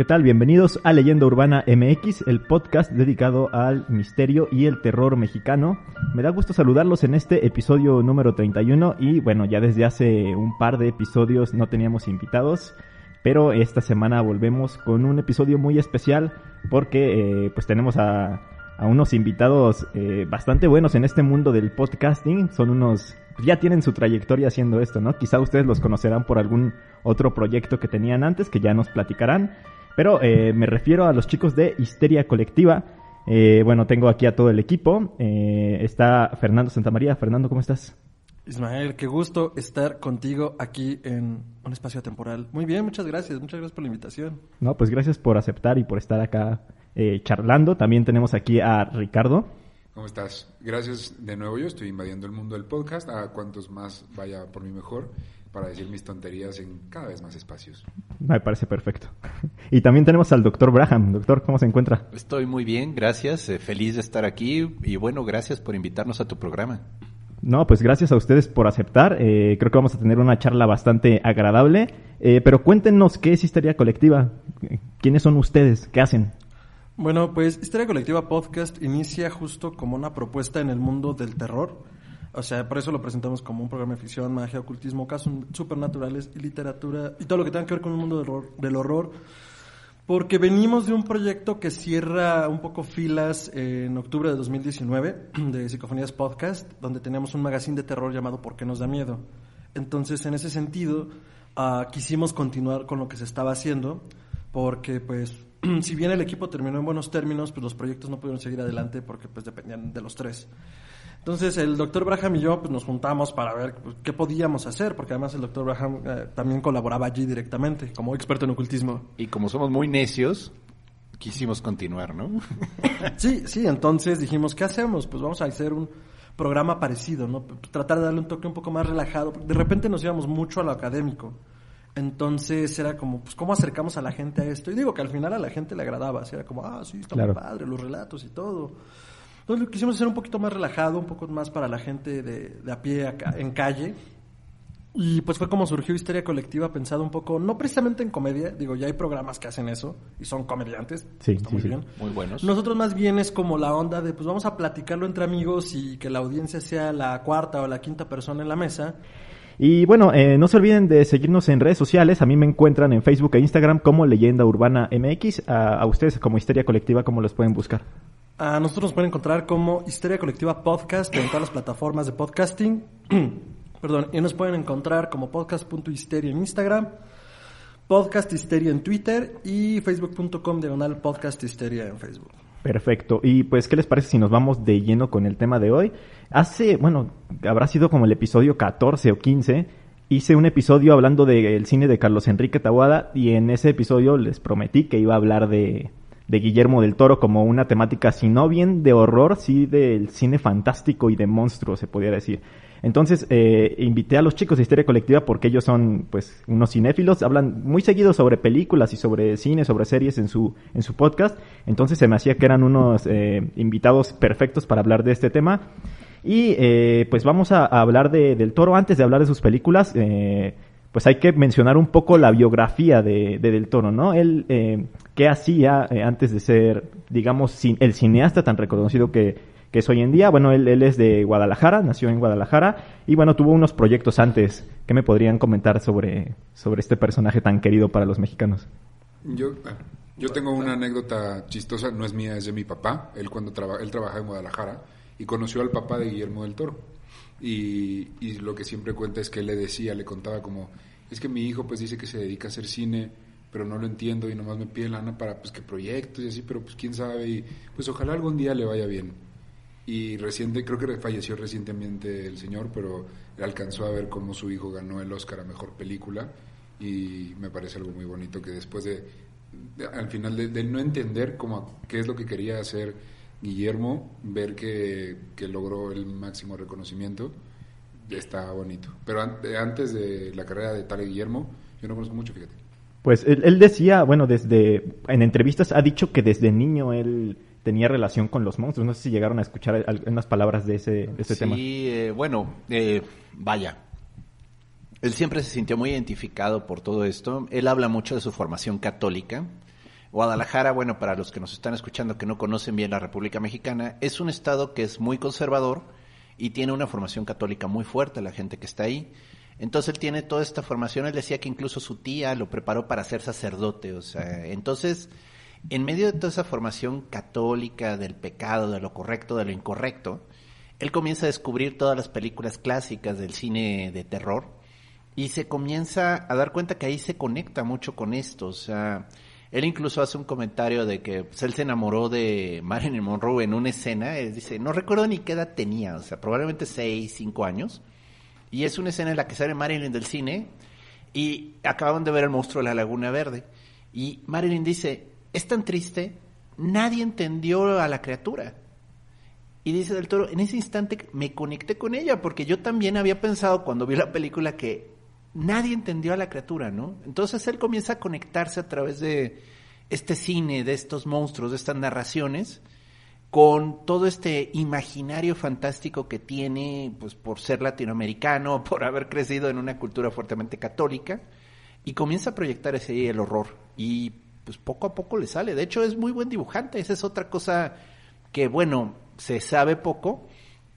¿Qué tal? Bienvenidos a Leyenda Urbana MX, el podcast dedicado al misterio y el terror mexicano. Me da gusto saludarlos en este episodio número 31 y bueno, ya desde hace un par de episodios no teníamos invitados, pero esta semana volvemos con un episodio muy especial porque eh, pues tenemos a, unos invitados eh, bastante buenos en este mundo del podcasting. Son unos, ya tienen su trayectoria haciendo esto, ¿no? Quizá ustedes los conocerán por algún otro proyecto que tenían antes que ya nos platicarán. Pero eh, me refiero a los chicos de Histeria Colectiva. Eh, bueno, tengo aquí a todo el equipo. Eh, está Fernando Santamaría. Fernando, ¿cómo estás? Ismael, qué gusto estar contigo aquí en un espacio temporal. Muy bien, muchas gracias. Muchas gracias por la invitación. No, pues gracias por aceptar y por estar acá charlando. También tenemos aquí a Ricardo. ¿Cómo estás? Gracias de nuevo. Yo estoy invadiendo el mundo del podcast. A cuantos más vaya por mí mejor para decir mis tonterías en cada vez más espacios. Me parece perfecto. Y también tenemos al doctor Braham. Doctor, ¿cómo se encuentra? Estoy muy bien, gracias. Eh, feliz de estar aquí y bueno, gracias por invitarnos a tu programa. No, pues gracias a ustedes por aceptar. Eh, creo que vamos a tener una charla bastante agradable. Eh, pero cuéntenos qué es Histeria Colectiva. ¿Quiénes son ustedes? ¿Qué hacen? Bueno, pues Histeria Colectiva Podcast inicia justo como una propuesta en el mundo del terror o sea, por eso lo presentamos como un programa de ficción, magia, ocultismo, casos supernaturales literatura y todo lo que tenga que ver con el mundo del horror, del horror. Porque venimos de un proyecto que cierra un poco filas en octubre de 2019 de Psicofonías Podcast, donde teníamos un magazine de terror llamado ¿Por qué nos da miedo? Entonces, en ese sentido, uh, quisimos continuar con lo que se estaba haciendo, porque pues si bien el equipo terminó en buenos términos, pues los proyectos no pudieron seguir adelante porque pues dependían de los tres. Entonces el doctor Braham y yo pues, nos juntamos para ver pues, qué podíamos hacer, porque además el doctor Braham eh, también colaboraba allí directamente como experto en ocultismo. Y como somos muy necios, quisimos continuar, ¿no? sí, sí, entonces dijimos, ¿qué hacemos? Pues vamos a hacer un programa parecido, ¿no? Tratar de darle un toque un poco más relajado. De repente nos íbamos mucho a lo académico. Entonces era como, pues, ¿cómo acercamos a la gente a esto? Y digo que al final a la gente le agradaba, así era como, ah, sí, está muy padre, los relatos y todo. Entonces lo quisimos hacer un poquito más relajado, un poco más para la gente de, de a pie acá, en calle. Y pues fue como surgió Histeria Colectiva, pensado un poco, no precisamente en comedia, digo, ya hay programas que hacen eso y son comediantes. Sí, sí, muy sí. bien. Muy buenos. Nosotros más bien es como la onda de, pues vamos a platicarlo entre amigos y que la audiencia sea la cuarta o la quinta persona en la mesa. Y bueno, eh, no se olviden de seguirnos en redes sociales. A mí me encuentran en Facebook e Instagram como Leyenda Urbana MX. A, a ustedes como Histeria Colectiva, ¿cómo los pueden buscar? A nosotros nos pueden encontrar como Histeria Colectiva Podcast en todas las plataformas de podcasting. Perdón, y nos pueden encontrar como podcast.histeria en Instagram, Podcast Histeria en Twitter y facebook.com diagonal Podcast Histeria en Facebook. Perfecto. Y pues, ¿qué les parece si nos vamos de lleno con el tema de hoy? Hace, bueno, habrá sido como el episodio 14 o 15. Hice un episodio hablando del cine de Carlos Enrique Tabuada y en ese episodio les prometí que iba a hablar de, de Guillermo del Toro como una temática, si no bien de horror, sí del cine fantástico y de monstruos, se podría decir. Entonces, eh, invité a los chicos de Histeria Colectiva porque ellos son, pues, unos cinéfilos, hablan muy seguido sobre películas y sobre cine, sobre series en su, en su podcast. Entonces se me hacía que eran unos eh, invitados perfectos para hablar de este tema. Y eh, pues vamos a, a hablar de, del Toro. Antes de hablar de sus películas, eh, pues hay que mencionar un poco la biografía de, de Del Toro, ¿no? Él, eh, ¿qué hacía eh, antes de ser, digamos, el cineasta tan reconocido que, que es hoy en día? Bueno, él, él, es de Guadalajara, nació en Guadalajara y bueno, tuvo unos proyectos antes. ¿Qué me podrían comentar sobre, sobre este personaje tan querido para los mexicanos? Yo, yo tengo una anécdota chistosa, no es mía, es de mi papá. Él cuando traba, él trabaja en Guadalajara y conoció al papá de Guillermo del Toro. Y, y, lo que siempre cuenta es que él le decía, le contaba como, es que mi hijo pues dice que se dedica a hacer cine, pero no lo entiendo y nomás me pide lana para pues que proyectos y así, pero pues quién sabe y pues ojalá algún día le vaya bien. Y reciente, creo que falleció recientemente el señor, pero alcanzó a ver cómo su hijo ganó el Oscar a Mejor Película y me parece algo muy bonito que después de, de al final de, de, no entender cómo, qué es lo que quería hacer Guillermo, ver que, que logró el máximo reconocimiento, está bonito. Pero an- antes de la carrera de tal Guillermo, yo no conozco mucho, fíjate. Pues él, él decía, bueno, desde en entrevistas ha dicho que desde niño él tenía relación con los monstruos. No sé si llegaron a escuchar algunas palabras de ese, de ese sí, tema. eh, bueno, eh, vaya. Él siempre se sintió muy identificado por todo esto. Él habla mucho de su formación católica. Guadalajara, bueno, para los que nos están escuchando que no conocen bien la República Mexicana, es un estado que es muy conservador y tiene una formación católica muy fuerte, la gente que está ahí. Entonces él tiene toda esta formación, él decía que incluso su tía lo preparó para ser sacerdote, o sea, entonces, en medio de toda esa formación católica del pecado, de lo correcto, de lo incorrecto, él comienza a descubrir todas las películas clásicas del cine de terror y se comienza a dar cuenta que ahí se conecta mucho con esto, o sea, él incluso hace un comentario de que pues, él se enamoró de Marilyn Monroe en una escena, él dice, no recuerdo ni qué edad tenía, o sea, probablemente seis, cinco años, y es una escena en la que sale Marilyn del cine y acaban de ver el monstruo de la Laguna Verde. Y Marilyn dice, es tan triste, nadie entendió a la criatura. Y dice del toro, en ese instante me conecté con ella, porque yo también había pensado cuando vi la película que nadie entendió a la criatura, ¿no? Entonces él comienza a conectarse a través de este cine, de estos monstruos, de estas narraciones, con todo este imaginario fantástico que tiene, pues por ser latinoamericano, por haber crecido en una cultura fuertemente católica, y comienza a proyectar ese el horror. Y pues poco a poco le sale. De hecho, es muy buen dibujante. Esa es otra cosa que, bueno, se sabe poco,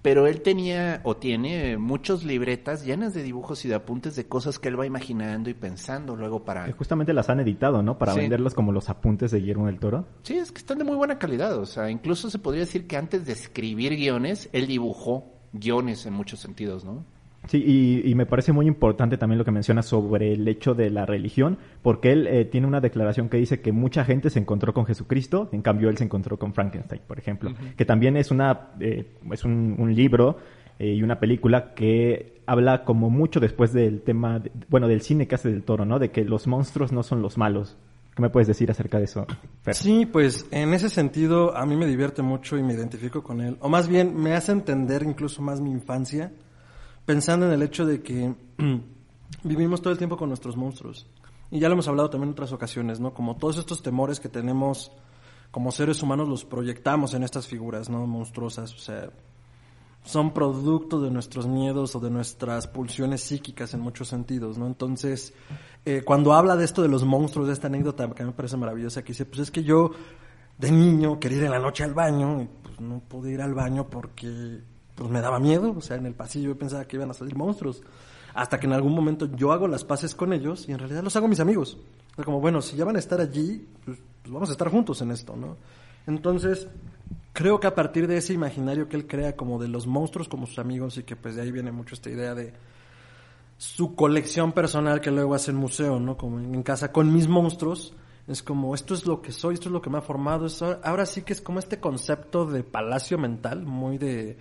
pero él tenía o tiene muchos libretas llenas de dibujos y de apuntes de cosas que él va imaginando y pensando luego para... Que justamente las han editado, ¿no? Para Sí. venderlos como los apuntes de Guillermo del Toro. Sí, es que están de muy buena calidad. O sea, incluso se podría decir que antes de escribir guiones, él dibujó guiones en muchos sentidos, ¿no? Sí, y, y me parece muy importante también lo que menciona sobre el hecho de la religión, porque él eh, tiene una declaración que dice que mucha gente se encontró con Jesucristo, en cambio él se encontró con Frankenstein, por ejemplo, que también es una eh, es un, un libro eh, y una película que habla como mucho después del tema, de- bueno, del cine que hace del Toro, ¿no? De que los monstruos no son los malos. ¿Qué me puedes decir acerca de eso? Fer? Sí, pues en ese sentido a mí me divierte mucho y me identifico con él. O más bien me hace entender incluso más mi infancia, pensando en el hecho de que vivimos todo el tiempo con nuestros monstruos. Y ya lo hemos hablado también en otras ocasiones, ¿no? Como todos estos temores que tenemos como seres humanos los proyectamos en estas figuras, ¿no? Monstruosas, o sea, son producto de nuestros miedos o de nuestras pulsiones psíquicas en muchos sentidos, ¿no? Entonces, eh, cuando habla de esto de los monstruos, de esta anécdota que me parece maravillosa, que dice, pues es que yo de niño quería ir en la noche al baño y pues no pude ir al baño porque pues me daba miedo, o sea, en el pasillo yo pensaba que iban a salir monstruos. Hasta que en algún momento yo hago las paces con ellos y en realidad los hago mis amigos. O sea, como, bueno, si ya van a estar allí, pues, pues vamos a estar juntos en esto, ¿no? Entonces, creo que a partir de ese imaginario que él crea como de los monstruos como sus amigos y que pues de ahí viene mucho esta idea de su colección personal que luego hace en museo, ¿no? Como en, casa con mis monstruos. Es como, esto es lo que soy, esto es lo que me ha formado. Eso, ahora sí que es como este concepto de palacio mental, muy de,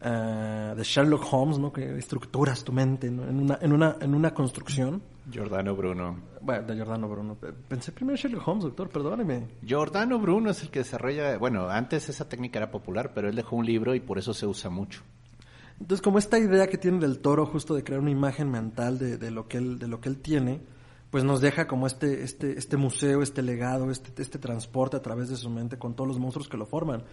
eh, de Sherlock Holmes, ¿no? Que estructuras tu mente ¿no? en, una, en, una, en una construcción. Giordano Bruno. Bueno, de Giordano Bruno. Pensé primero en Sherlock Holmes, doctor, perdóneme. Giordano Bruno es el que desarrolla, bueno, antes esa técnica era popular, pero él dejó un libro y por eso se usa mucho. Entonces, como esta idea que tiene del toro justo de crear una imagen mental de, de lo que él, de lo que él tiene, pues nos deja como este, este, este museo, este legado, este, este transporte a través de su mente con todos los monstruos que lo forman.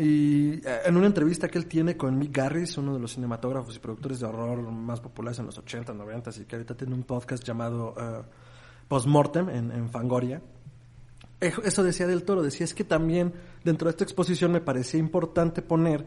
Y eh, en una entrevista que él tiene con Mick Garris, uno de los cinematógrafos y productores de horror más populares en los 80, 90, y que ahorita tiene un podcast llamado eh, Postmortem en, en Fangoria, eh, eso decía del toro, decía es que también dentro de esta exposición me parecía importante poner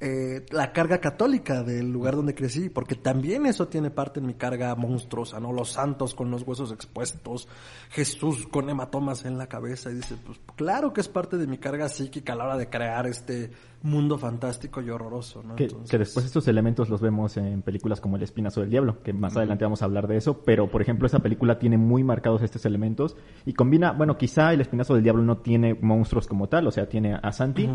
eh, la carga católica del lugar donde crecí, porque también eso tiene parte en mi carga monstruosa, ¿no? Los santos con los huesos expuestos, Jesús con hematomas en la cabeza, y dice, pues claro que es parte de mi carga psíquica a la hora de crear este mundo fantástico y horroroso, ¿no? Que, Entonces- que después estos elementos los vemos en películas como El Espinazo del Diablo, que más adelante vamos a hablar de eso, pero por ejemplo esa película tiene muy marcados estos elementos y combina, bueno, quizá El Espinazo del Diablo no tiene monstruos como tal, o sea, tiene a Santi.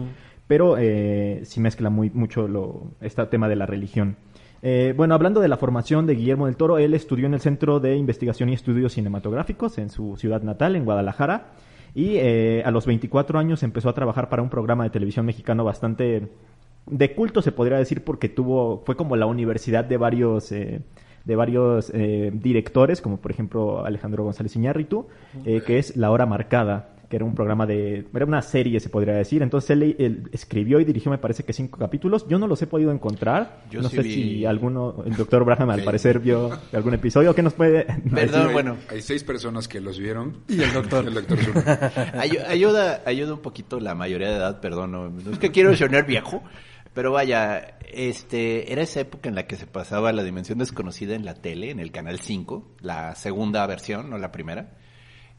Pero eh, sí mezcla muy mucho lo, este tema de la religión. Eh, bueno, hablando de la formación de Guillermo del Toro, él estudió en el Centro de Investigación y Estudios Cinematográficos en su ciudad natal, en Guadalajara. Y eh, a los 24 años empezó a trabajar para un programa de televisión mexicano bastante de culto, se podría decir, porque tuvo, fue como la universidad de varios, eh, de varios eh, directores, como por ejemplo Alejandro González Iñárritu, eh, que es La Hora Marcada que era un programa de, era una serie se podría decir, entonces él, él escribió y dirigió me parece que cinco capítulos, yo no los he podido encontrar, Yo no sí sé vi- si alguno, el doctor Braham al parecer vio algún episodio, ¿qué nos puede Perdón, Hay- bueno. Hay seis personas que los vieron. Y el doctor. el doctor. Ayu- ayuda, ayuda un poquito la mayoría de edad, perdón, no, no es que quiero sonar viejo, pero vaya, este, era esa época en la que se pasaba la dimensión desconocida en la tele, en el canal 5, la segunda versión, no la primera.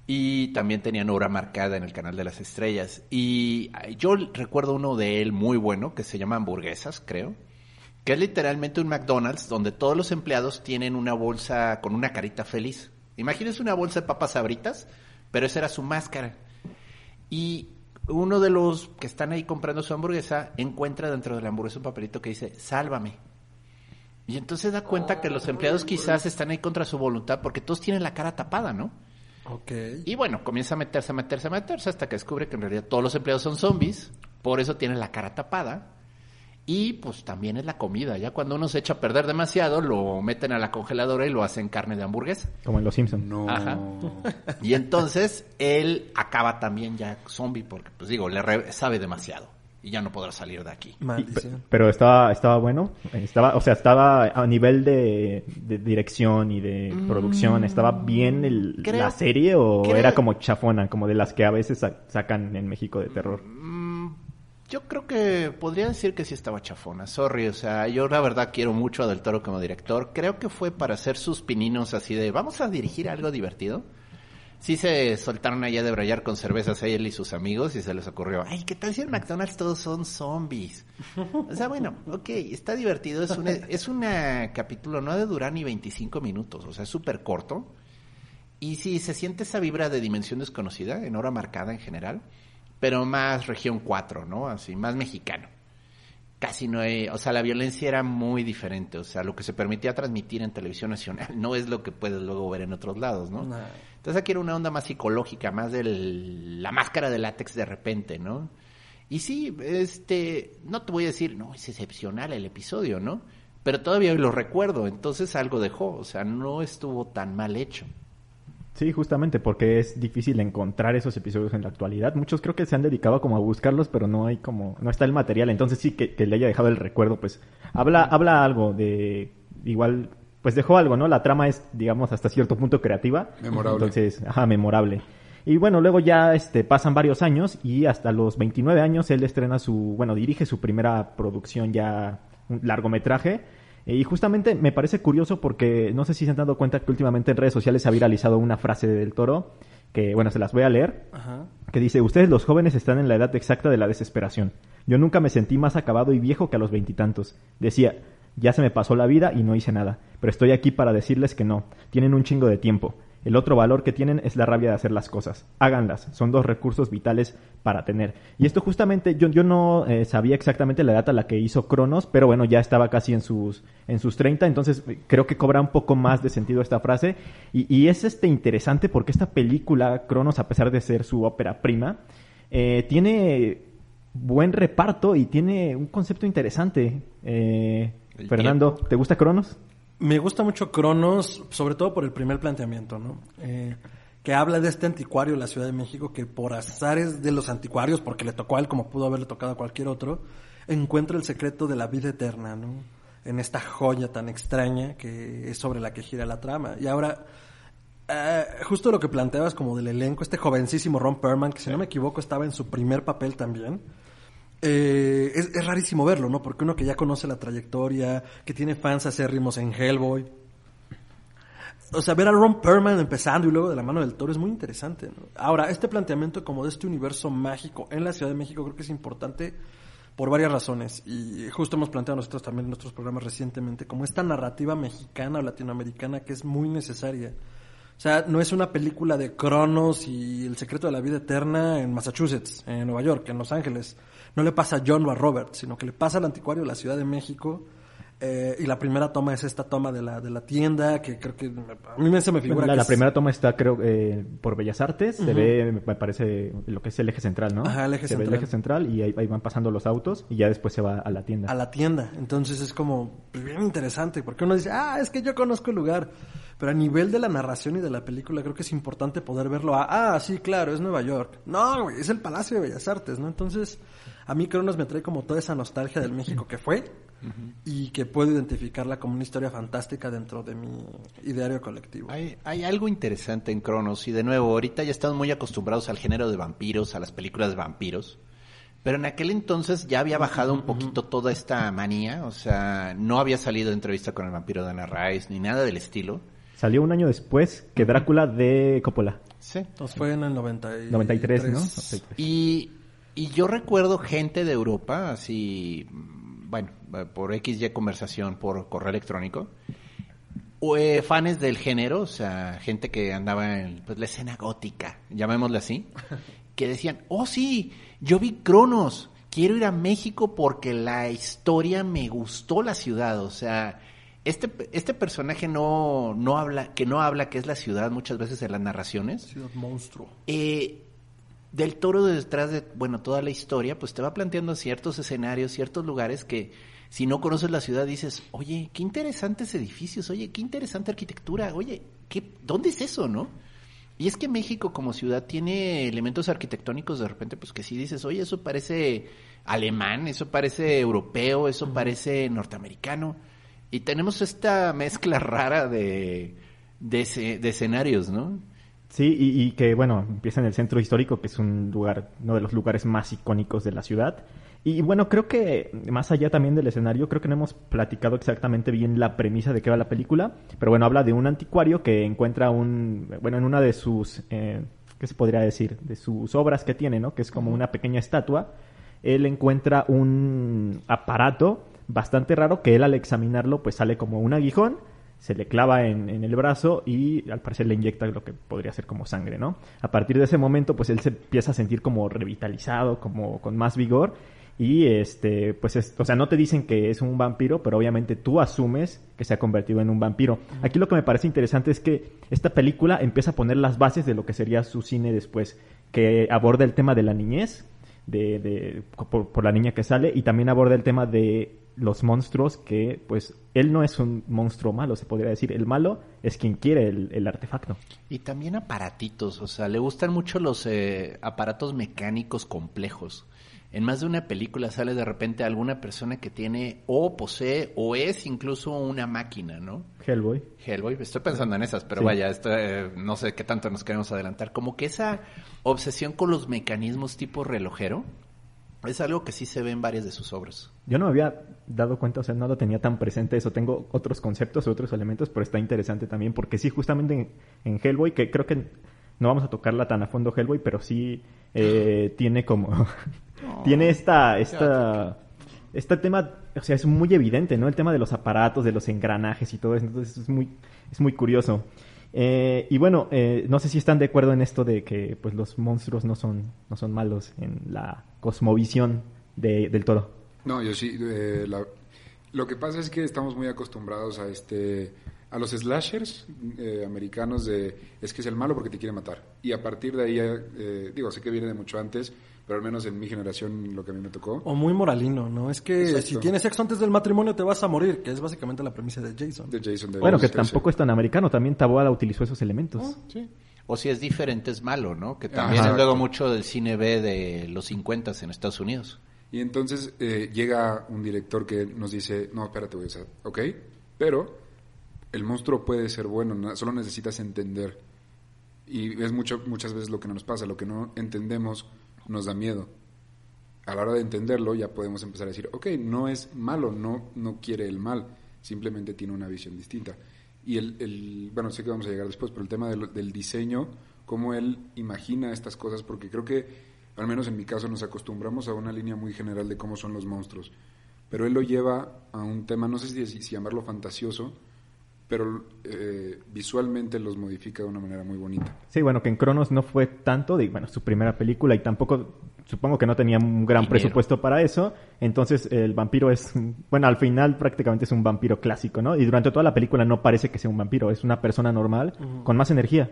Y también tenían hora marcada en el canal de las estrellas. Y yo recuerdo uno de él muy bueno, que se llama Hamburguesas, creo. Que es literalmente un McDonald's donde todos los empleados tienen una bolsa con una carita feliz. Imagínense una bolsa de papas sabritas, pero esa era su máscara. Y uno de los que están ahí comprando su hamburguesa encuentra dentro de la hamburguesa un papelito que dice, sálvame. Y entonces da cuenta que los empleados quizás están ahí contra su voluntad porque todos tienen la cara tapada, ¿no? Ok. Y bueno, comienza a meterse, a meterse, a meterse hasta que descubre que en realidad todos los empleados son zombies, por eso tienen la cara tapada. Y pues también es la comida, ya cuando uno se echa a perder demasiado, lo meten a la congeladora y lo hacen carne de hamburguesa. como en Los Simpsons. No. Ajá. Y entonces él acaba también ya zombie porque, pues digo, le re- sabe demasiado y ya no podrá salir de aquí. Maldición. pero estaba estaba bueno estaba o sea estaba a nivel de, de dirección y de producción estaba bien el- Mm, creo- la serie o creo- era como chafona como de las que a veces sa- sacan en México de terror Mm, Yo creo que podría decir que sí estaba chafona, sorry, o sea, yo la verdad quiero mucho a Del Toro como director, creo que fue para hacer sus pininos así de, vamos a dirigir algo divertido. Sí se soltaron allá de brayar con cervezas a él y sus amigos y se les ocurrió, ay, ¿qué tal si en McDonald's todos son zombies? O sea, bueno, ok, está divertido, es un es una capítulo, no ha de durar ni 25 minutos, o sea, es súper corto. Y sí, se siente esa vibra de dimensión desconocida, en hora marcada en general, pero más región 4, ¿no? Así, más mexicano. Casi no hay, o sea, la violencia era muy diferente, o sea, lo que se permitía transmitir en televisión nacional no es lo que puedes luego ver en otros lados, ¿no? Entonces aquí era una onda más psicológica, más de la máscara de látex de repente, ¿no? Y sí, este, no te voy a decir, no, es excepcional el episodio, ¿no? Pero todavía lo recuerdo, entonces algo dejó, o sea, no estuvo tan mal hecho. Sí, justamente porque es difícil encontrar esos episodios en la actualidad. Muchos creo que se han dedicado como a buscarlos, pero no hay como, no está el material. Entonces sí que, que le haya dejado el recuerdo, pues habla, habla algo de, igual, pues dejó algo, ¿no? La trama es, digamos, hasta cierto punto creativa. Memorable. Entonces, ajá, memorable. Y bueno, luego ya este, pasan varios años y hasta los 29 años él estrena su, bueno, dirige su primera producción ya, un largometraje. Eh, Y justamente me parece curioso porque no sé si se han dado cuenta que últimamente en redes sociales se ha viralizado una frase de Del Toro, que bueno, se las voy a leer, Ajá. que dice, ustedes los jóvenes están en la edad exacta de la desesperación. Yo nunca me sentí más acabado y viejo que a los veintitantos. Decía, ya se me pasó la vida y no hice nada, pero estoy aquí para decirles que no, tienen un chingo de tiempo. El otro valor que tienen es la rabia de hacer las cosas. Háganlas, son dos recursos vitales para tener. Y esto justamente, yo, yo no eh, sabía exactamente la edad a la que hizo Cronos, pero bueno, ya estaba casi en sus, en sus 30, entonces eh, creo que cobra un poco más de sentido esta frase. Y, y es este interesante porque esta película, Cronos, a pesar de ser su ópera prima, eh, tiene buen reparto y tiene un concepto interesante. Eh, Fernando, ¿te gusta Cronos? Me gusta mucho Cronos, sobre todo por el primer planteamiento, ¿no? Eh, que habla de este anticuario de la Ciudad de México que por azares de los anticuarios, porque le tocó a él como pudo haberle tocado a cualquier otro, encuentra el secreto de la vida eterna, ¿no? En esta joya tan extraña que es sobre la que gira la trama. Y ahora, eh, justo lo que planteabas como del elenco, este jovencísimo Ron Perlman, que si no me equivoco estaba en su primer papel también. Eh, es, es rarísimo verlo, ¿no? Porque uno que ya conoce la trayectoria, que tiene fans acérrimos en Hellboy. O sea, ver a Ron Perlman empezando y luego de la mano del toro es muy interesante. Ahora, este planteamiento como de este universo mágico en la Ciudad de México creo que es importante por varias razones. Y justo hemos planteado nosotros también en nuestros programas recientemente como esta narrativa mexicana o latinoamericana que es muy necesaria. O sea, no es una película de Cronos y el secreto de la vida eterna en Massachusetts, en Nueva York, en Los Ángeles. No le pasa a John o a Robert, sino que le pasa al anticuario de la Ciudad de México Eh, y la primera toma es esta toma de la, de la tienda, que creo que a mí me- se me figura la, que la es- primera toma está, creo, eh, por Bellas Artes. Se ve, me parece, lo que es el eje central, ¿no? Ajá, el eje se ve el eje central y ahí, ahí van pasando los autos y ya después se va a la tienda. a la tienda. Entonces es como pues, bien interesante, porque uno dice, ah, es que yo conozco el lugar. Pero a nivel de la narración y de la película, creo que es importante poder verlo a, ah, sí, claro, es Nueva York. No, güey, es el Palacio de Bellas Artes, ¿no? Entonces, a mí Cronos me trae como toda esa nostalgia del México que fue y que puedo identificarla como una historia fantástica dentro de mi ideario colectivo. Hay, hay algo interesante en Cronos y de nuevo, ahorita ya estamos muy acostumbrados al género de vampiros, a las películas de vampiros, pero en aquel entonces ya había bajado un poquito toda esta manía, o sea, no había salido entrevista con el vampiro de Ana Rice ni nada del estilo. Salió un año después que Drácula de Coppola. Sí. Entonces fue en el 93. 93, ¿no? 93. Y, y yo recuerdo gente de Europa, así, bueno, por XY conversación, por correo electrónico, eh, fans del género, o sea, gente que andaba en pues, la escena gótica, llamémosle así, que decían, oh sí, yo vi Cronos, quiero ir a México porque la historia me gustó la ciudad, o sea, este, este personaje no, no habla, que no habla que es la ciudad muchas veces en las narraciones, Ciudad monstruo. eh, del toro detrás de, bueno, toda la historia, pues te va planteando ciertos escenarios, ciertos lugares que si no conoces la ciudad dices, oye, qué interesantes edificios, oye, qué interesante arquitectura, oye, ¿qué, ¿dónde es eso, no? Y es que México como ciudad tiene elementos arquitectónicos de repente, pues que si dices, oye, eso parece alemán, eso parece europeo, eso parece norteamericano. Y tenemos esta mezcla rara de, de, de escenarios, ¿no? Sí, y, y que bueno, empieza en el centro histórico, que es un lugar, uno de los lugares más icónicos de la ciudad. Y bueno, creo que más allá también del escenario, creo que no hemos platicado exactamente bien la premisa de qué va la película, pero bueno, habla de un anticuario que encuentra un, bueno, en una de sus, eh, ¿qué se podría decir? De sus obras que tiene, ¿no? Que es como una pequeña estatua. Él encuentra un aparato bastante raro que él al examinarlo pues sale como un aguijón se le clava en, en el brazo y al parecer le inyecta lo que podría ser como sangre, ¿no? A partir de ese momento, pues él se empieza a sentir como revitalizado, como con más vigor y este, pues, es- o sea, no te dicen que es un vampiro, pero obviamente tú asumes que se ha convertido en un vampiro. Aquí lo que me parece interesante es que esta película empieza a poner las bases de lo que sería su cine después, que aborda el tema de la niñez, de, de- por, por la niña que sale y también aborda el tema de los monstruos que pues él no es un monstruo malo se podría decir el malo es quien quiere el, el artefacto Y también aparatitos, o sea, le gustan mucho los eh, aparatos mecánicos complejos. En más de una película sale de repente alguna persona que tiene o posee o es incluso una máquina, ¿no? Hellboy Hellboy, estoy pensando en esas, pero Sí. vaya, esto, eh, no sé qué tanto nos queremos adelantar. Como que esa obsesión con los mecanismos tipo relojero es algo que sí se ve en varias de sus obras. yo no me había dado cuenta o sea no lo tenía tan presente eso tengo otros conceptos otros elementos pero está interesante también porque sí justamente en, en Hellboy que creo que no vamos a tocarla tan a fondo Hellboy pero sí eh, tiene como tiene esta esta este tema, o sea, es muy evidente, ¿no? El tema de los aparatos, de los engranajes y todo eso, entonces es muy, es muy curioso. Eh, y bueno, eh, no sé si están de acuerdo en esto de que pues los monstruos no son, no son malos en la cosmovisión de- del toro. No, yo sí. eh, la- lo que pasa es que estamos muy acostumbrados a este a los slashers eh, americanos de es que es el malo porque te quiere matar y a partir de ahí eh, digo sé que viene de mucho antes pero al menos en mi generación lo que a mí me tocó O muy moralino, ¿no? Es que Exacto. si tienes sexo antes del matrimonio te vas a morir, que es básicamente la premisa de Jason. de Jason de Bueno, que tampoco es tan americano, también Taboada utilizó esos elementos. sí. O si es diferente es malo, ¿no? Que también Ajá. es luego mucho del cine B de los 50 en Estados Unidos. Y entonces eh, llega un director que nos dice, no, espérate, o sea, ok, pero el monstruo puede ser bueno, solo necesitas entender. Y es mucho, muchas veces lo que no nos pasa, lo que no entendemos nos da miedo. A la hora de entenderlo ya podemos empezar a decir, ok, no es malo, no, no quiere el mal, simplemente tiene una visión distinta. Y el, el bueno, sé que vamos a llegar después, pero el tema del, del diseño, cómo él imagina estas cosas, porque creo que, al menos en mi caso, nos acostumbramos a una línea muy general de cómo son los monstruos. Pero él lo lleva a un tema, no sé si, si llamarlo fantasioso, pero eh, visualmente los modifica de una manera muy bonita. Sí, bueno, que en Cronos no fue tanto de, bueno, su primera película y tampoco supongo que no tenía un gran Dinero. presupuesto para eso. Entonces el vampiro es, bueno, al final prácticamente es un vampiro clásico, ¿no? Y durante toda la película no parece que sea un vampiro, es una persona normal con más energía.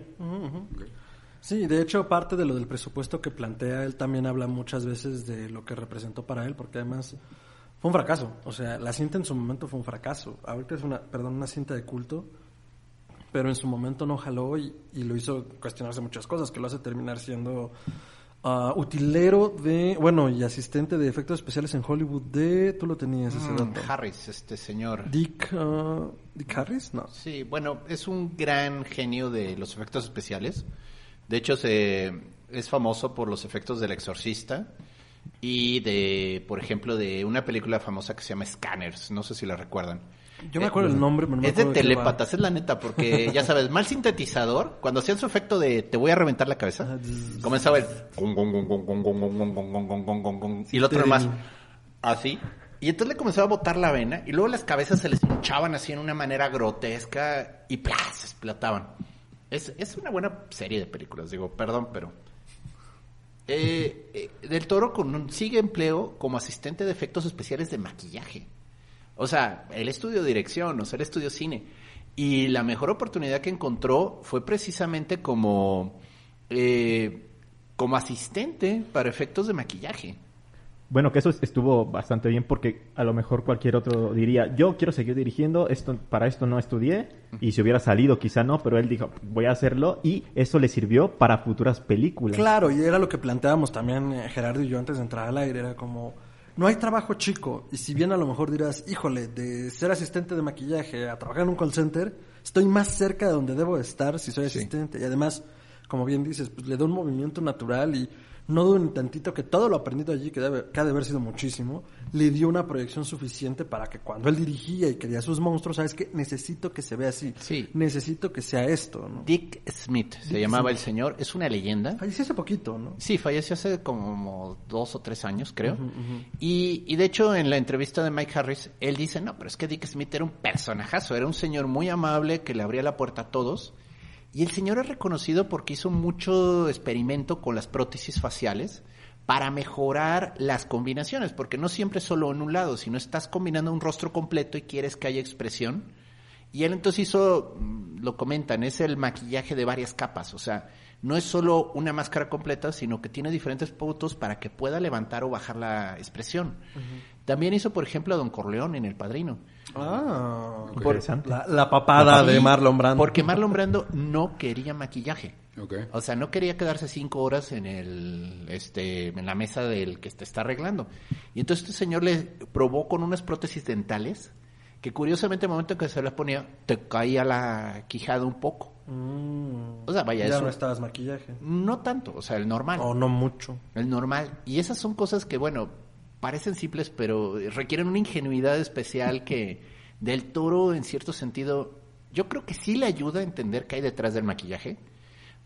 Sí, de hecho, parte de lo del presupuesto que plantea él también habla muchas veces de lo que representó para él, porque además fue un fracaso. O sea, la cinta en su momento fue un fracaso. Ahorita es una, perdón, una cinta de culto, pero en su momento no jaló y, y lo hizo cuestionarse muchas cosas, que lo hace terminar siendo ah, utilero de, bueno, y asistente de efectos especiales en Hollywood de, tú lo tenías ese Mm, dato. Harris, este señor. Dick, ah, Dick Harris, no. Sí, bueno, es un gran genio de los efectos especiales. De hecho, se, es famoso por los efectos del exorcista y de, por ejemplo, de una película famosa que se llama Scanners. No sé si la recuerdan. Yo me acuerdo el nombre, pero no me Es de telepatas, es la neta, porque ya sabes, mal sintetizador, cuando hacían su efecto de te voy a reventar la cabeza, comenzaba el y el otro más así. Y entonces le comenzaba a botar la vena y luego las cabezas se les hinchaban así en una manera grotesca y plas, explotaban. Es, es una buena serie de películas, digo, perdón, pero... Eh, del Toro sigue empleo como asistente de efectos especiales de maquillaje. O sea, él estudió dirección, o sea, él estudió cine. Y la mejor oportunidad que encontró fue precisamente como, eh, como asistente para efectos de maquillaje. Bueno, que eso es- estuvo bastante bien porque a lo mejor cualquier otro diría, yo quiero seguir dirigiendo, esto para esto no estudié y si hubiera salido quizá no, pero él dijo, voy a hacerlo y eso le sirvió para futuras películas. Claro, y era lo que planteábamos también eh, Gerardo y yo antes de entrar al aire, era como, no hay trabajo chico, y si bien a lo mejor dirás, híjole, de ser asistente de maquillaje a trabajar en un call center, estoy más cerca de donde debo estar si soy asistente, y además, como bien dices, pues le da un movimiento natural y no dudo ni tantito que todo lo aprendido allí, que, debe, que ha de haber sido muchísimo, le dio una proyección suficiente para que cuando él dirigía y quería sus monstruos, sabes que necesito que se vea así, Sí. necesito que sea esto, ¿no? Dick Smith se llamaba el señor, es una leyenda. Falleció hace poquito, ¿no? Sí, falleció hace como dos o tres años, creo. y, y de hecho, en la entrevista de Mike Harris, él dice, no, pero es que Dick Smith era un personajazo, era un señor muy amable que le abría la puerta a todos. Y el señor es reconocido porque hizo mucho experimento con las prótesis faciales para mejorar las combinaciones, porque no siempre es solo en un lado, sino estás combinando un rostro completo y quieres que haya expresión. Y él entonces hizo, mm, lo comentan, es el maquillaje de varias capas, o sea, no es solo una máscara completa, sino que tiene diferentes puntos para que pueda levantar o bajar la expresión. También hizo, por ejemplo, a Don Corleón en El Padrino. Ah, Interesante. La, la papada de Marlon Brando. Porque Marlon Brando no quería maquillaje. Ok. O sea, no quería quedarse cinco horas en el, este, en la mesa del que te está arreglando. Y entonces este señor le probó con unas prótesis dentales que curiosamente el momento en que se las ponía te caía la quijada un poco. Mm. O sea, vaya, ya eso no estabas maquillaje. no tanto, o sea, el normal. O no mucho. El normal. Y esas son cosas que, bueno, parecen simples, pero requieren una ingenuidad especial que del toro, en cierto sentido, yo creo que sí le ayuda a entender qué hay detrás del maquillaje.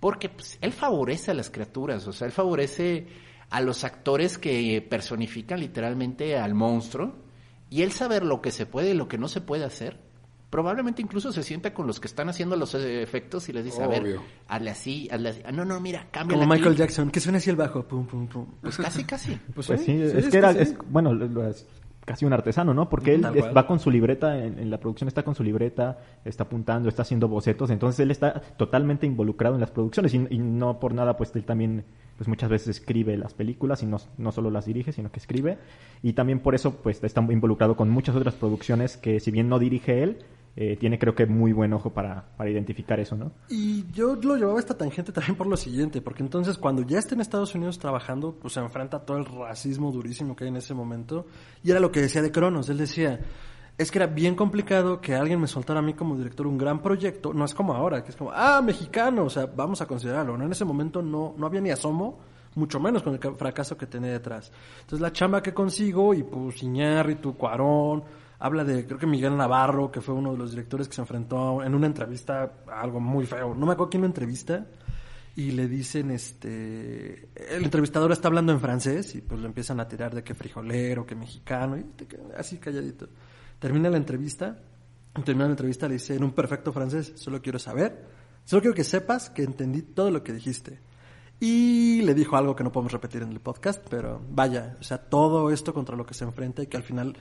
Porque pues, él favorece a las criaturas, o sea, él favorece a los actores que personifican literalmente al monstruo. Y él saber lo que se puede y lo que no se puede hacer. Probablemente incluso se sienta con los que están haciendo los eh, efectos y les dice, a ver, hazle así, hazle así. Ah, no, no, mira, cambia Como Michael Jackson, que suena así el bajo. Pum, pum, pum. Pues casi, casi. Pues sí, es que era, es, bueno, lo- lo- es casi un artesano, ¿no? Porque él es- va con su libreta, en, en la producción está con su libreta, está apuntando, está haciendo bocetos, entonces él está totalmente involucrado en las producciones y, y no por nada, pues él también, pues muchas veces escribe las películas y no, no solo las dirige, sino que escribe. Y también por eso, pues está involucrado con muchas otras producciones que si bien no dirige él, eh, tiene creo que muy buen ojo para, para identificar eso, ¿no? Y yo lo llevaba a esta tangente también por lo siguiente, porque entonces cuando ya esté en Estados Unidos trabajando, pues se enfrenta a todo el racismo durísimo que hay en ese momento. Y era lo que decía de Cronos, él decía, es que era bien complicado que alguien me soltara a mí como director un gran proyecto, no es como ahora, que es como, ah, mexicano, o sea, vamos a considerarlo, ¿no? En ese momento no, no había ni asomo, mucho menos con el ca- fracaso que tenía detrás. Entonces la chamba que consigo, y pues Iñárritu, Cuarón, habla de, creo que Miguel Navarro, que fue uno de los directores que se enfrentó en una entrevista a algo muy feo. No me acuerdo quién lo entrevista. Y le dicen, este, el entrevistador está hablando en francés y pues lo empiezan a tirar de que frijolero, que mexicano, y así calladito. Termina la entrevista, termina la entrevista le dice en un perfecto francés, solo quiero saber, solo quiero que sepas que entendí todo lo que dijiste. Y le dijo algo que no podemos repetir en el podcast, pero vaya, o sea, todo esto contra lo que se enfrenta y que al final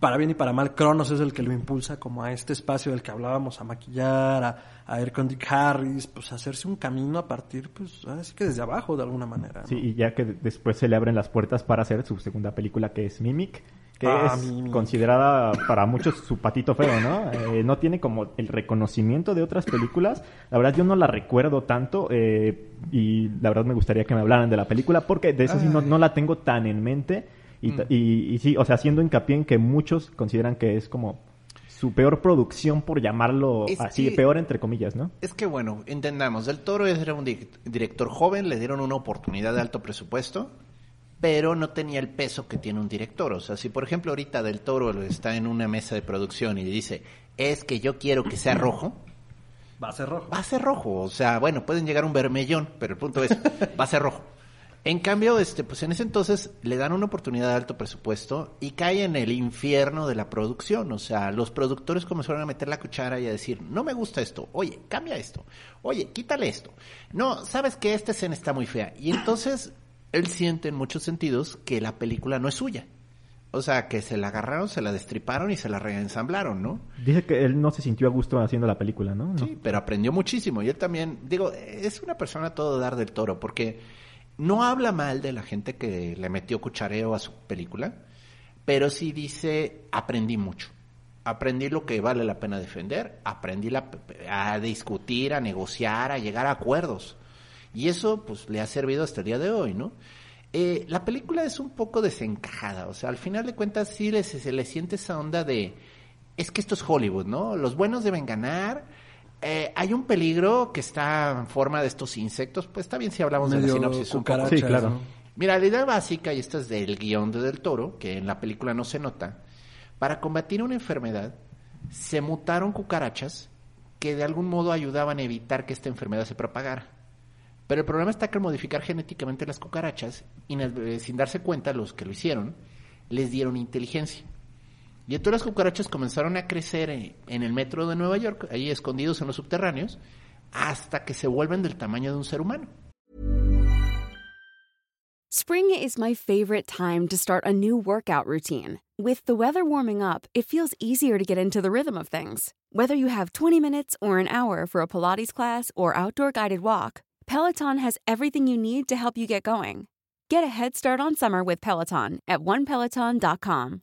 para bien y para mal, Cronos es el que lo impulsa como a este espacio del que hablábamos, a maquillar, a, a ir con Dick Harris, pues a hacerse un camino a partir, pues así que desde abajo de alguna manera. ¿no? Sí, y ya que después se le abren las puertas para hacer su segunda película que es Mimic, que Ah, es Mimic. considerada para muchos su patito feo, ¿no? Eh, no tiene como el reconocimiento de otras películas. La verdad yo no la recuerdo tanto eh, y la verdad me gustaría que me hablaran de la película porque de eso sí no, no la tengo tan en mente. Y, Mm. y, y sí, o sea, haciendo hincapié en que muchos consideran que es como su peor producción, por llamarlo Es así, que- peor entre comillas, ¿no? Es que bueno, entendamos, Del Toro era un di- director joven, le dieron una oportunidad de alto presupuesto, pero no tenía el peso que tiene un director. O sea, si por ejemplo ahorita Del Toro está en una mesa de producción y dice, es que yo quiero que sea rojo, Va a ser rojo. va a ser rojo. O sea, bueno, pueden llegar a un vermellón, pero el punto es, va a ser rojo. En cambio, este, pues en ese entonces le dan una oportunidad de alto presupuesto y cae en el infierno de la producción. O sea, los productores comenzaron a meter la cuchara y a decir, no me gusta esto, oye, cambia esto, oye, quítale esto. No, sabes que esta escena está muy fea. Y entonces él siente en muchos sentidos que la película no es suya. O sea, que se la agarraron, se la destriparon y se la reensamblaron, ¿no? Dice que él no se sintió a gusto haciendo la película, ¿no? Sí, pero aprendió muchísimo. Y él también, digo, es una persona a todo dar del toro, porque no habla mal de la gente que le metió cuchareo a su película, pero sí dice, aprendí mucho. Aprendí lo que vale la pena defender, aprendí la- a discutir, a negociar, a llegar a acuerdos. Y eso, pues, le ha servido hasta el día de hoy, ¿no? Eh, la película es un poco desencajada, o sea, al final de cuentas sí se le siente esa onda de, es que esto es Hollywood, ¿no? Los buenos deben ganar. Eh, hay un peligro que está en forma de estos insectos. Pues está bien si hablamos de la sinopsis un poco. Sí, claro. ¿no? Mira, la idea básica, y esta es del guion de Del Toro, que en la película no se nota, para combatir una enfermedad se mutaron cucarachas que de algún modo ayudaban a evitar que esta enfermedad se propagara. Pero el problema está que al modificar genéticamente las cucarachas, y eh, sin darse cuenta los que lo hicieron, les dieron inteligencia. Y entonces las cucarachas comenzaron a crecer en, el metro de Nueva York, ahí escondidos en los subterráneos, hasta que se vuelven del tamaño de un ser humano. Spring is my favorite time to start a new workout routine. With the weather warming up, it feels easier to get into the rhythm of things. Whether you have 20 minutes or an hour for a Pilates class or outdoor guided walk, Peloton has everything you need to help you get going. Get a head start on summer with Peloton at onepeloton.com.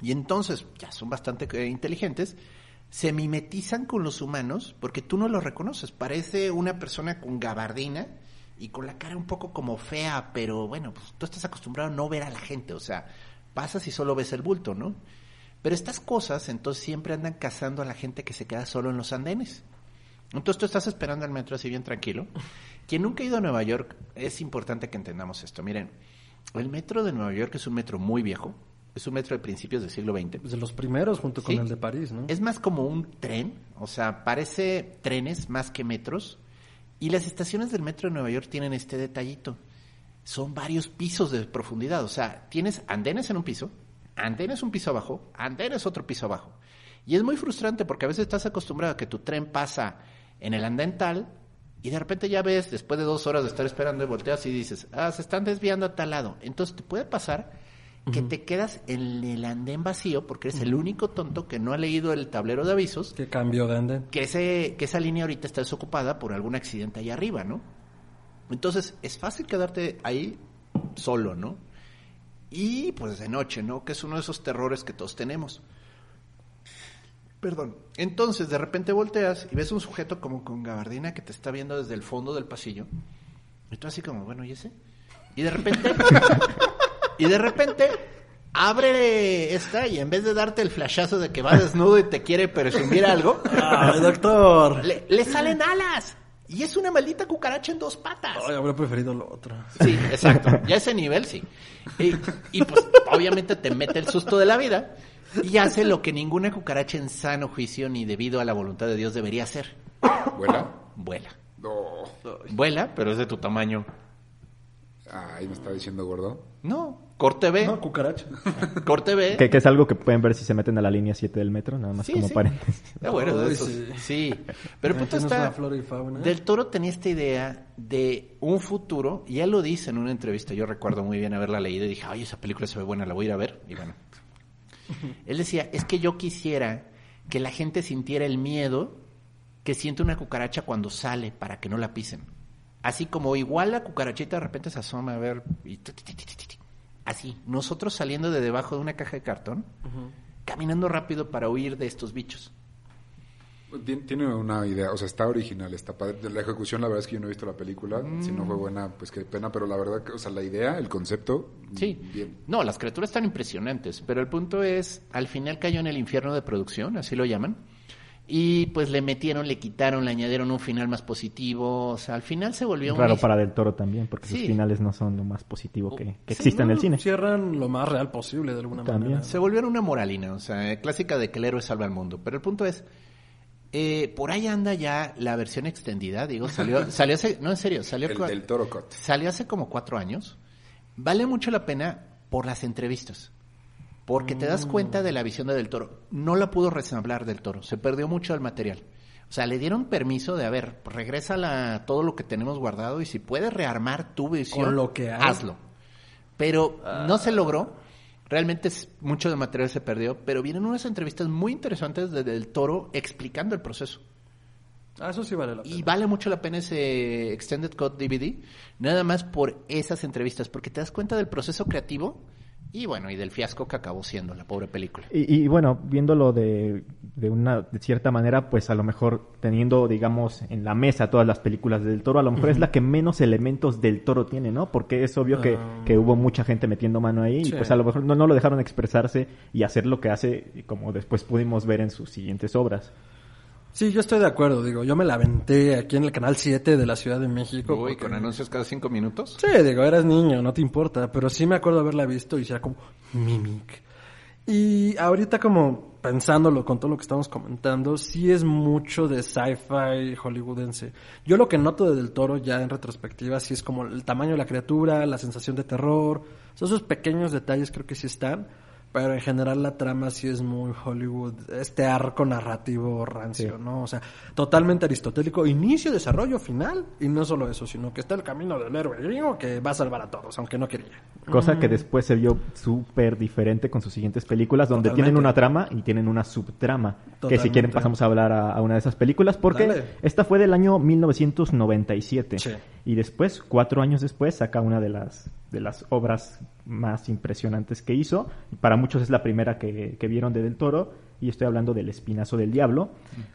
Y entonces, ya son bastante eh, inteligentes, se mimetizan con los humanos porque tú no los reconoces. Parece una persona con gabardina y con la cara un poco como fea, pero bueno, pues tú estás acostumbrado a no ver a la gente, o sea, pasas y solo ves el bulto, ¿no? Pero estas cosas entonces siempre andan cazando a la gente que se queda solo en los andenes. Entonces tú estás esperando al metro así bien tranquilo. Quien nunca ha ido a Nueva York, es importante que entendamos esto. Miren, el metro de Nueva York es un metro muy viejo, es un metro de principios del siglo XX. De los primeros junto con Sí. el de París, ¿no? Es más como un tren, o sea, parece trenes más que metros. Y las estaciones del metro de Nueva York tienen este detallito. Son varios pisos de profundidad, o sea, tienes andenes en un piso, andenes un piso abajo, andenes otro piso abajo. Y es muy frustrante porque a veces estás acostumbrado a que tu tren pasa en el andén tal y de repente ya ves, después de dos horas de estar esperando y volteas y dices, ah, se están desviando a tal lado. Entonces te puede pasar que te quedas en el andén vacío porque eres el único tonto que no ha leído el tablero de avisos Que cambió de andén. que, ese, que esa línea ahorita está desocupada por algún accidente ahí arriba, ¿no? Entonces, es fácil quedarte ahí solo, ¿no? Y pues de noche, ¿no? Que es uno de esos terrores que todos tenemos. Perdón. Entonces, de repente volteas y ves un sujeto como con gabardina que te está viendo desde el fondo del pasillo. Y tú así como, bueno, ¿y ese? Y de repente... y de repente abre esta y en vez de darte el flashazo de que va desnudo y te quiere presumir algo, Ay, doctor. le, le salen alas. Y es una maldita cucaracha en dos patas. Ay, habría preferido lo otro. Sí, exacto. Ya a ese nivel sí. Y, y, pues obviamente te mete el susto de la vida y hace lo que ninguna cucaracha en sano juicio ni debido a la voluntad de Dios debería hacer. ¿Vuela? Vuela. No. Vuela, pero es de tu tamaño. Ay, me está diciendo gordo. No, corte B. No, cucaracha. Corte B. Que, que es algo que pueden ver si se meten a la línea 7 del metro, nada más Sí, como sí. paréntesis. Ah, bueno, de esos- sí. sí. Pero el punto está. Del Toro tenía esta idea de un futuro, y él lo dice en una entrevista, yo recuerdo muy bien haberla leído y dije, ay, esa película se ve buena, la voy a ir a ver. Y bueno, él decía, es que yo quisiera que la gente sintiera el miedo que siente una cucaracha cuando sale para que no la pisen. Así como igual la cucarachita de repente se asoma a ver y así, nosotros saliendo de debajo de una caja de cartón, caminando rápido para huir de estos bichos. Tien- Tiene una idea, o sea, está original, está padre. De La ejecución, la verdad es que yo no he visto la película. Si no fue Mm. buena, pues qué pena, pero la verdad, que, o sea, la idea, el concepto, Sí. bien. No, las criaturas están impresionantes, pero el punto es, al final cayó en el infierno de producción, así lo llaman, y pues le metieron, le quitaron, le añadieron un final más positivo, o sea, al final se volvió Raro una- para Del Toro también, porque Sí. sus finales no son lo más positivo que, que Sí, existe en el cine. Cierran lo más real posible de alguna También. manera. Se volvieron una moralina, o sea, clásica de que el héroe salva al mundo. Pero el punto es, eh, por ahí anda ya la versión extendida, digo, salió, salió hace, no en serio, salió, El del Toro Cut. salió hace como cuatro años. Vale mucho la pena por las entrevistas. Porque te das cuenta de la visión de Del Toro. No la pudo resamblar Del Toro. Se perdió mucho el material. O sea, le dieron permiso de, a ver, regresa la, todo lo que tenemos guardado y si puedes rearmar tu visión, Con lo que hay. hazlo. Pero no se logró. Realmente mucho de material se perdió. Pero vienen unas entrevistas muy interesantes de Del Toro explicando el proceso. Ah, eso sí vale la pena. Y vale mucho la pena ese Extended Cut DVD, nada más por esas entrevistas, porque te das cuenta del proceso creativo y bueno, y del fiasco que acabó siendo la pobre película. Y, y, bueno, viéndolo de, de una de cierta manera, pues a lo mejor teniendo, digamos, en la mesa todas las películas del Toro, a lo mejor es la que menos elementos del Toro tiene, ¿no? Porque es obvio que, Ah. que hubo mucha gente metiendo mano ahí Sí. y pues a lo mejor no, no lo dejaron expresarse y hacer lo que hace, como después pudimos ver en sus siguientes obras. Sí, yo estoy de acuerdo, digo, yo me la aventé aquí en el canal 7 de la Ciudad de México. Uy, porque- con anuncios cada cinco minutos. Sí, digo, eras niño, no te importa, pero sí me acuerdo haberla visto y era como Mimic. Y ahorita como pensándolo con todo lo que estamos comentando, sí es mucho de sci-fi hollywoodense. Yo lo que noto de Del Toro ya en retrospectiva sí es como el tamaño de la criatura, la sensación de terror, esos pequeños detalles creo que sí están, pero en general la trama sí es muy Hollywood, este arco narrativo rancio, Sí. ¿no? O sea, totalmente aristotélico, inicio, desarrollo, final, y no solo eso, sino que está el camino del héroe gringo que va a salvar a todos, aunque no quería. Cosa que después se vio súper diferente con sus siguientes películas, donde Totalmente. tienen una trama y tienen una subtrama. Que si quieren pasamos a hablar a, a una de esas películas, porque Dale. esta fue del año 1997. Sí. Y después, cuatro años después, saca una de las, de las obras más impresionantes que hizo. Y para muchos es la primera que, que vieron de Del Toro. Y estoy hablando del Espinazo del Diablo.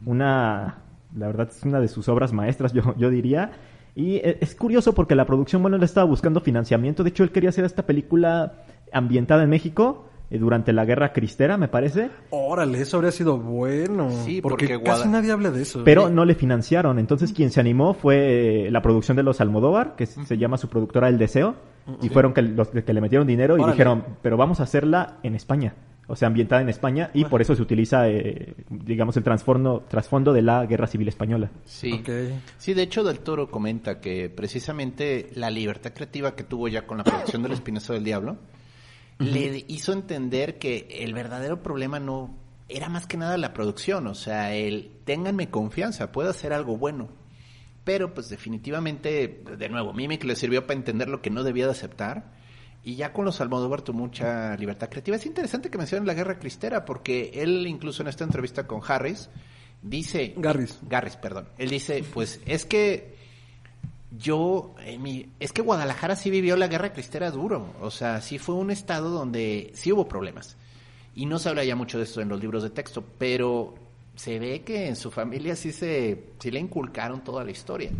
Una, la verdad, es una de sus obras maestras, yo, yo diría. Y e- es curioso porque la producción, bueno, él estaba buscando financiamiento. De hecho, él quería hacer esta película ambientada en México durante la Guerra Cristera, me parece. Órale, eso habría sido bueno. Sí, porque, porque casi nadie habla de eso. Pero Sí. no le financiaron. Entonces, quien se animó fue eh, la producción de los Almodóvar, que se llama su productora El Deseo. Y fueron que, los que le metieron dinero y dijeron, pero vamos a hacerla en España. O sea, ambientada en España. Y por eso se utiliza, eh, digamos, el trasfondo, trasfondo de la Guerra Civil Española. Sí. Sí, de hecho Del Toro comenta que precisamente la libertad creativa que tuvo ya con la producción del Espinazo del Diablo le hizo entender que el verdadero problema no era más que nada la producción, o sea, el ténganme confianza, puedo hacer algo bueno. Pero pues definitivamente, de nuevo, Mimic le sirvió para entender lo que no debía de aceptar. Y ya con los Almodóvar tuvo mucha libertad creativa. Es interesante que mencionen la guerra cristera, porque él incluso en esta entrevista con Harris dice... Garris. Garris, perdón. Él dice, pues es que yo, en mi- es que Guadalajara sí vivió la guerra cristera duro. O sea, sí fue un estado donde sí hubo problemas. Y no se habla ya mucho de esto en los libros de texto, pero se ve que en su familia sí se, sí le inculcaron toda la historia.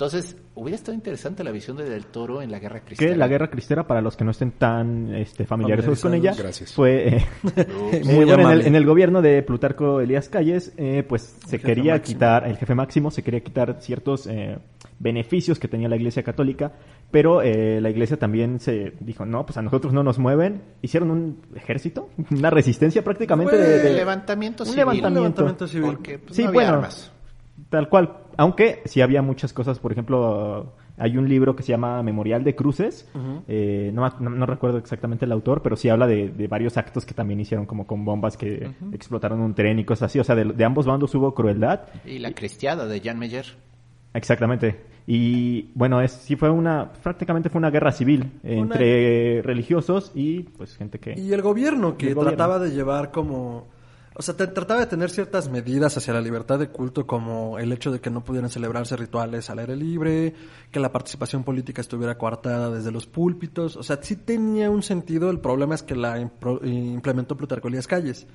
Entonces, hubiera estado interesante la visión de Del Toro en la Guerra Cristera. Que la Guerra Cristera, para los que no estén tan este, familiarizados con ella, Gracias. fue eh, Muy bueno, en, el, en el gobierno de Plutarco Elías Calles, eh, pues se quería máximo. quitar, el jefe máximo se quería quitar ciertos eh, beneficios que tenía la Iglesia Católica, pero eh, la Iglesia también se dijo, no, pues a nosotros no nos mueven. Hicieron un ejército, una resistencia prácticamente de, de de- levantamiento un civil. levantamiento. levantamiento civil. Porque pues, Sí, no había bueno. armas. Tal cual. Aunque sí había muchas cosas, por ejemplo, hay un libro que se llama Memorial de Cruces. eh, no, no- no recuerdo exactamente el autor, pero sí habla de, de varios actos que también hicieron, como con bombas que explotaron un tren y cosas así. O sea, de, de ambos bandos hubo crueldad. Y la cristiada de Jan Meyer. Exactamente. Y bueno, es, sí fue una, prácticamente fue una guerra civil entre religiosos y pues gente que... Y el gobierno que El gobierno. trataba de llevar como... O sea, te- trataba de tener ciertas medidas hacia la libertad de culto, como el hecho de que no pudieran celebrarse rituales al aire libre, que la participación política estuviera coartada desde los púlpitos. O sea, sí tenía un sentido. El problema es que la implementó Plutarco Elías Calles,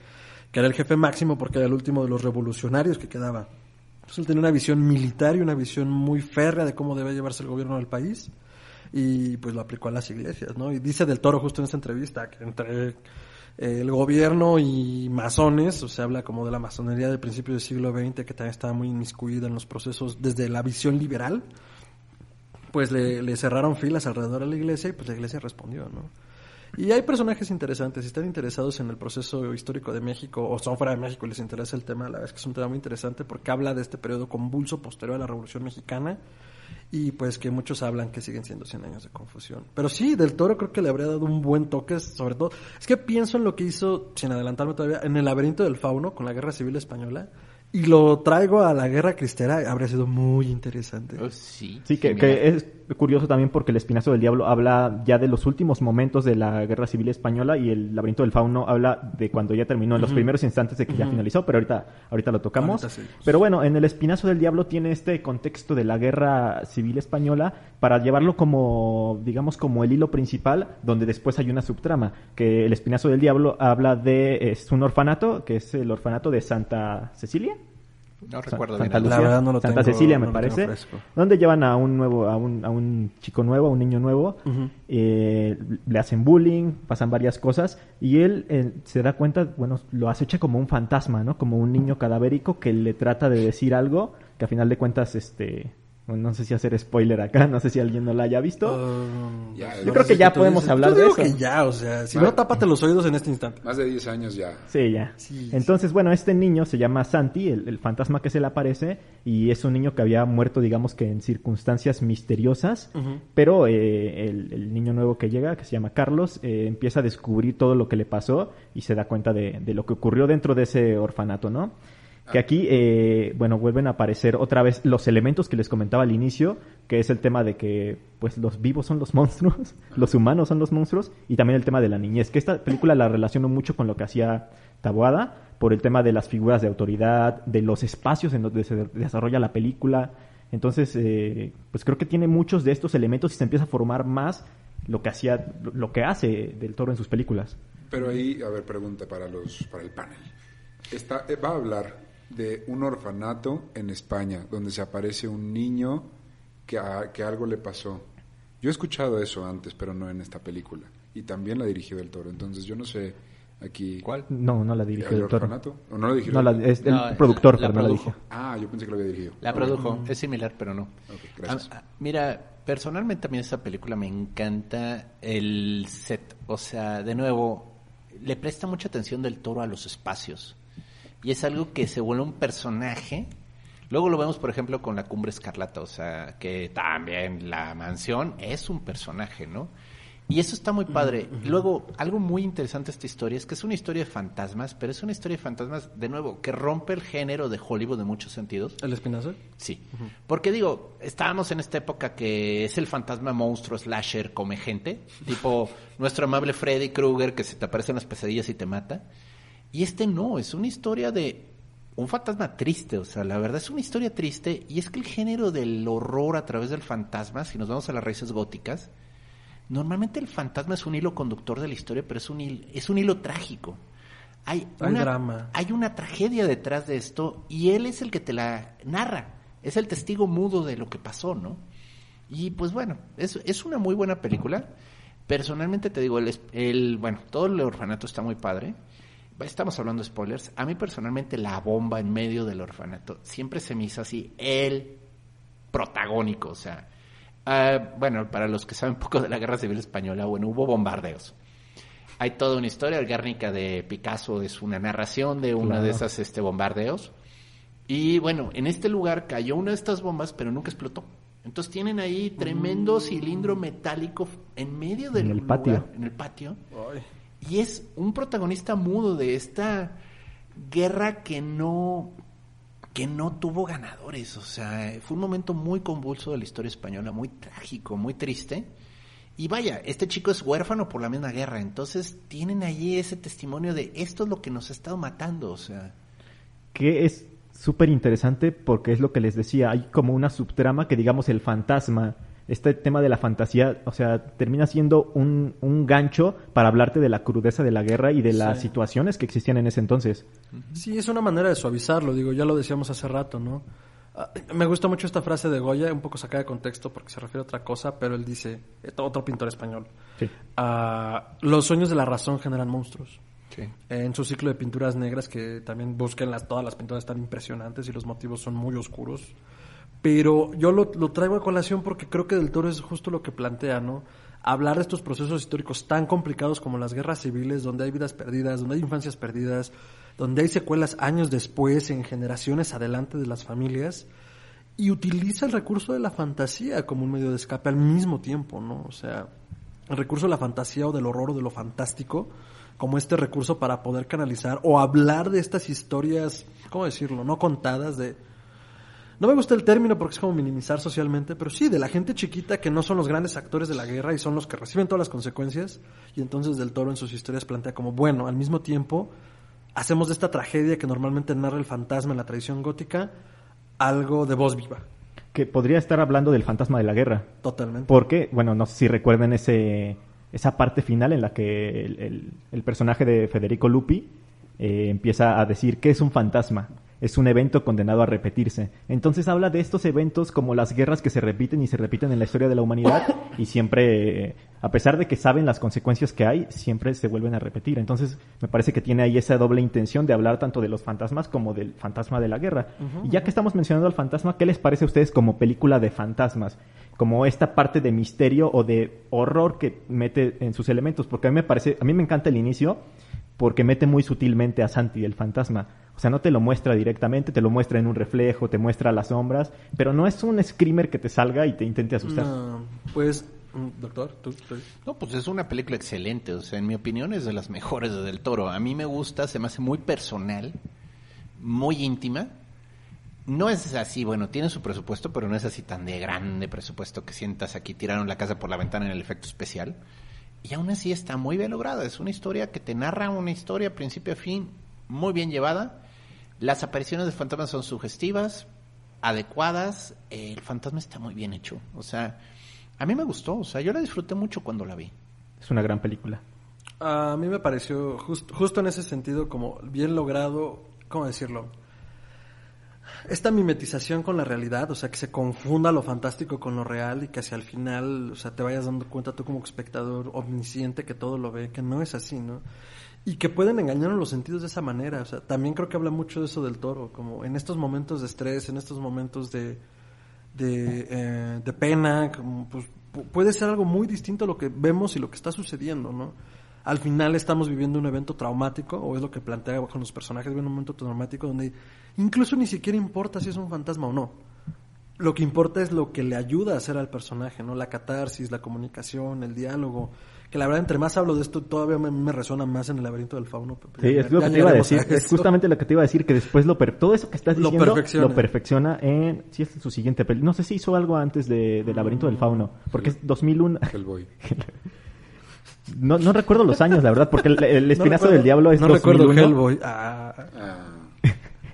que era el jefe máximo porque era el último de los revolucionarios que quedaba. Entonces él tenía una visión militar y una visión muy férrea de cómo debe llevarse el gobierno del país y pues lo aplicó a las iglesias, ¿no? Y dice del Toro justo en esta entrevista que entre el gobierno y masones, o sea, habla como de la masonería del principio del siglo XX que también estaba muy inmiscuida en los procesos desde la visión liberal, pues le, le cerraron filas alrededor de la iglesia y pues la iglesia respondió, ¿no? Y hay personajes interesantes, si están interesados en el proceso histórico de México o son fuera de México y les interesa el tema, la verdad es que es un tema muy interesante porque habla de este periodo convulso posterior a la Revolución Mexicana y pues que muchos hablan que siguen siendo 100 años de confusión. Pero sí, Del Toro creo que le habría dado un buen toque, sobre todo, es que pienso en lo que hizo, sin adelantarme todavía, en el laberinto del fauno con la Guerra Civil Española y lo traigo a la Guerra Cristera, habría sido muy interesante. Oh, sí. Sí, que, que es curioso también porque el Espinazo del Diablo habla ya de los últimos momentos de la Guerra Civil Española y el Laberinto del Fauno habla de cuando ya terminó, en los primeros instantes de que ya finalizó, pero ahorita, ahorita lo tocamos. Ahorita. Pero bueno, en el Espinazo del Diablo tiene este contexto de la Guerra Civil Española para llevarlo como, digamos, como el hilo principal, donde después hay una subtrama, que el Espinazo del Diablo habla de, es un orfanato, que es el orfanato de Santa Cecilia. No recuerdo Santa bien. Lucía, La verdad no lo Santa tengo- Cecilia me no parece, donde llevan a un nuevo, a un, a un chico nuevo, a un niño nuevo, eh, le hacen bullying, pasan varias cosas y él eh, se da cuenta, bueno, lo acecha como un fantasma, ¿no? Como un niño cadavérico que le trata de decir algo que a final de cuentas, este, bueno, no sé si hacer spoiler acá, no sé si alguien no la haya visto. Um, Ya, yo creo que ya podemos dices- hablar yo de eso. que ya, o sea, si no, tápate los oídos en este instante. Más de 10 años ya. Sí, ya. Sí, Entonces, bueno, este niño se llama Santi, el, el fantasma que se le aparece, y es un niño que había muerto, digamos que en circunstancias misteriosas, pero eh, el, el niño nuevo que llega, que se llama Carlos, eh, empieza a descubrir todo lo que le pasó y se da cuenta de, de lo que ocurrió dentro de ese orfanato, ¿no? Que aquí, eh, bueno, vuelven a aparecer otra vez los elementos que les comentaba al inicio, que es el tema de que, pues, los vivos son los monstruos, los humanos son los monstruos, y también el tema de la niñez, que esta película la relaciono mucho con lo que hacía Taboada, por el tema de las figuras de autoridad, de los espacios en donde se desarrolla la película. Entonces, eh, pues creo que tiene muchos de estos elementos y se empieza a formar más lo que hacía, lo que hace del toro en sus películas. Pero ahí, a ver, pregunta para los para el panel. Está, eh, va a hablar de un orfanato en España donde se aparece un niño que, a- que algo le pasó. Yo he escuchado eso antes, pero no en esta película. Y también la dirigió del Toro. Entonces yo no sé aquí. ¿Cuál? No, no la dirigió ¿El del toro. orfanato? ¿O no la dirigió? No, la, es el No, productor, la pero no la produjo. dirigió. Ah, yo pensé que lo había dirigido. La produjo, es similar, pero no. Ok, gracias. Ah, ah, mira, personalmente a mí esta película me encanta el set. O sea, de nuevo, le presta mucha atención del toro a los espacios. Y es algo que se vuelve un personaje. Luego lo vemos, por ejemplo, con la Cumbre Escarlata. O sea, que también la mansión es un personaje, ¿no? Y eso está muy padre. Luego, algo muy interesante de esta historia es que es una historia de fantasmas, pero es una historia de fantasmas, de nuevo, que rompe el género de Hollywood en muchos sentidos. ¿El espinazo? Sí. Porque digo, estábamos en esta época que es el fantasma monstruo slasher come gente, tipo nuestro amable Freddy Krueger que se te aparece en las pesadillas y te mata. Y este no, es una historia de un fantasma triste, o sea, la verdad es una historia triste y es que el género del horror a través del fantasma, si nos vamos a las raíces góticas, normalmente el fantasma es un hilo conductor de la historia, pero es un hilo, es un hilo trágico. Hay, Hay una, drama. hay una tragedia detrás de esto y él es el que te la narra. es el testigo mudo de lo que pasó, ¿no? Y pues bueno, es, es una muy buena película. Personalmente te digo, el, el, bueno, todo el orfanato está muy padre. Estamos hablando de spoilers. A mí personalmente la bomba en medio del orfanato siempre se me hizo así el protagónico, o sea, ah, bueno, para los que saben un poco de la Guerra Civil Española, bueno, hubo bombardeos. Hay toda una historia, el Guernica de Picasso es una narración de uno de esos este, bombardeos. Y bueno, en este lugar cayó una de estas bombas, pero nunca explotó. Entonces tienen ahí tremendo cilindro metálico en medio del En el patio. en el patio. Ay. Y es un protagonista mudo de esta guerra que no que no tuvo ganadores, o sea, fue un momento muy convulso de la historia española, muy trágico, muy triste. Y vaya, este chico es huérfano por la misma guerra, entonces tienen allí ese testimonio de esto es lo que nos ha estado matando, o sea, que es súper interesante porque es lo que les decía, hay como una subtrama que digamos el fantasma, este tema de la fantasía, o sea, termina siendo un, un gancho para hablarte de la crudeza de la guerra y de las Sí. situaciones que existían en ese entonces. Sí, es una manera de suavizarlo, digo, ya lo decíamos hace rato, ¿no? Ah, Me gusta mucho esta frase de Goya, un poco sacada de contexto porque se refiere a otra cosa, pero él dice, otro pintor español, Sí. ah, los sueños de la razón generan monstruos. sí. En su ciclo de pinturas negras, que también busquen las, todas las pinturas están impresionantes y los motivos son muy oscuros. Pero yo lo, lo traigo a colación porque creo que Del Toro es justo lo que plantea, ¿no? Hablar de estos procesos históricos tan complicados como las guerras civiles, donde hay vidas perdidas, donde hay infancias perdidas, donde hay secuelas años después, en generaciones adelante de las familias, y utiliza el recurso de la fantasía como un medio de escape al mismo tiempo, ¿no? O sea, el recurso de la fantasía o del horror o de lo fantástico como este recurso para poder canalizar o hablar de estas historias, ¿cómo decirlo? No contadas de... No me gusta el término porque es como minimizar socialmente, pero sí, de la gente chiquita que no son los grandes actores de la guerra y son los que reciben todas las consecuencias. Y entonces Del Toro en sus historias plantea como, bueno, al mismo tiempo hacemos de esta tragedia que normalmente narra el fantasma en la tradición gótica algo de voz viva, Que podría estar hablando del fantasma de la guerra. totalmente. Porque, bueno, no sé si recuerden ese, esa parte final en la que el, el- el personaje de Federico Lupi eh, empieza a decir que es un fantasma, es un evento condenado a repetirse. Entonces habla de estos eventos como las guerras que se repiten y se repiten en la historia de la humanidad y siempre, eh, a pesar de que saben las consecuencias que hay, siempre se vuelven a repetir. Entonces me parece que tiene ahí esa doble intención de hablar tanto de los fantasmas como del fantasma de la guerra. Y ya que estamos mencionando al fantasma, ¿qué les parece a ustedes como película de fantasmas? Como esta parte de misterio o de horror que mete en sus elementos, porque a mí me parece, a mí me encanta el inicio porque mete muy sutilmente a Santi el fantasma. O sea, no te lo muestra directamente, te lo muestra en un reflejo, te muestra las sombras, pero no es un screamer que te salga y te intente asustar. No, pues, mm, doctor, tú, tú- No, pues es una película excelente, o sea, en mi opinión es de las mejores de Del Toro. A mí me gusta, se me hace muy personal, muy íntima. No es así, bueno, tiene su presupuesto, pero no es así tan de grande presupuesto que sientas aquí tiraron la casa por la ventana en el efecto especial. Y aún así está muy bien lograda. Es una historia que te narra una historia principio a fin, muy bien llevada. Las apariciones de fantasmas son sugestivas, adecuadas. El fantasma está muy bien hecho. O sea, a mí me gustó. O sea, yo la disfruté mucho cuando la vi. Es una gran película. A mí me pareció just- justo en ese sentido como bien logrado, ¿cómo decirlo? Esta mimetización con la realidad, o sea, que se confunda lo fantástico con lo real y que hacia el final, o sea, te vayas dando cuenta tú como espectador omnisciente que todo lo ve, que no es así, ¿no? Y que pueden engañar en los sentidos de esa manera, o sea, también creo que habla mucho de eso del toro, como en estos momentos de estrés, en estos momentos de, de, eh, de pena, como, pues, pu- puede ser algo muy distinto a lo que vemos y lo que está sucediendo, ¿no? Al final estamos viviendo un evento traumático, o es lo que plantea con los personajes, viven un momento traumático donde incluso ni siquiera importa si es un fantasma o no. Lo que importa es lo que le ayuda a hacer al personaje, ¿no? La catarsis, la comunicación, el diálogo. Que la verdad, entre más hablo de esto, todavía me, me resuena más en el laberinto del fauno. Sí, ya- es lo que te iba a decir. Es justamente lo que te iba a decir, que después lo per- todo eso que estás Lo diciendo perfecciona. lo perfecciona en... Sí, es su siguiente película. No sé si hizo algo antes de, de Laberinto del Fauno, porque es 2001. Hellboy. No, no recuerdo los años, la verdad, porque el, el No Espinazo recuerdo- del Diablo es No 2001. recuerdo Hellboy. Ah, Ah,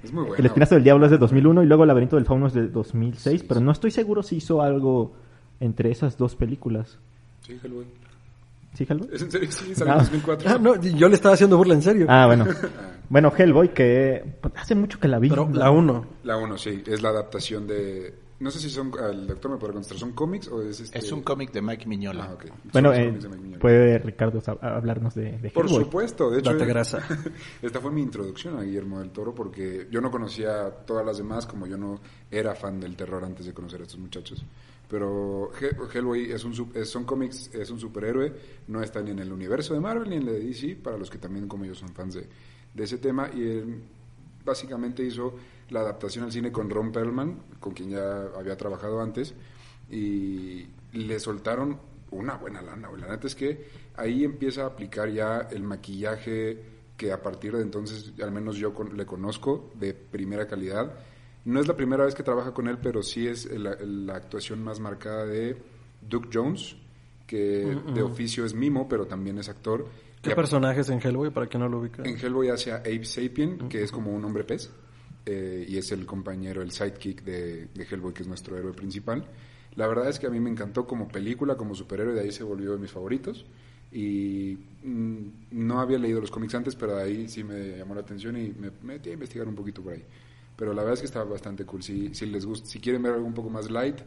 es muy bueno. El Espinazo del Diablo es de 2001 y luego el Laberinto del Fauno es de 2006, pero no estoy seguro si hizo algo entre esas dos películas. Sí, Hellboy. ¿Sí, Hellboy? ¿Es en serio? Sí, salió en Ah. 2004. Ah, no, yo le estaba haciendo burla en serio. Ah, bueno. Bueno, Hellboy, que hace mucho que la vi. Pero la uno. La 1, sí, es la adaptación de... No sé si son... El doctor me puede contestar, ¿son cómics o es este...? Es un cómic de Mike Mignola. Ah, ok. Son Bueno, eh, puede Ricardo hablarnos de, de Por Hellboy. supuesto, de hecho... Date grasa. Esta fue mi introducción a Guillermo del Toro porque yo no conocía a todas las demás, como yo no era fan del terror antes de conocer a estos muchachos. Pero He- Hellboy es un, es- son cómics, es un superhéroe, no está ni en el universo de Marvel ni en el de DC, para los que también como yo son fans de, de ese tema. Y él básicamente hizo la adaptación al cine con Ron Perlman, con quien ya había trabajado antes, y le soltaron una buena lana. La neta es que ahí empieza a aplicar ya el maquillaje que a partir de entonces, al menos yo con- le conozco, de primera calidad. No es la primera vez que trabaja con él, pero sí es la, la actuación más marcada de Duke Jones, que de oficio es mimo, pero también es actor. ¿Qué personajes en Hellboy para quien no lo ubica? en Hellboy hace a Abe Sapien, que es como un hombre pez, eh, y es el compañero, el sidekick de, de Hellboy, que es nuestro héroe principal. La verdad es que a mí me encantó como película, como superhéroe, de ahí se volvió de mis favoritos. Y mm, no había leído los cómics antes, pero de ahí sí me llamó la atención y me me metí a investigar un poquito por ahí. Pero la verdad es que está bastante cool. Si, si les gusta, si quieren ver algo un poco más light,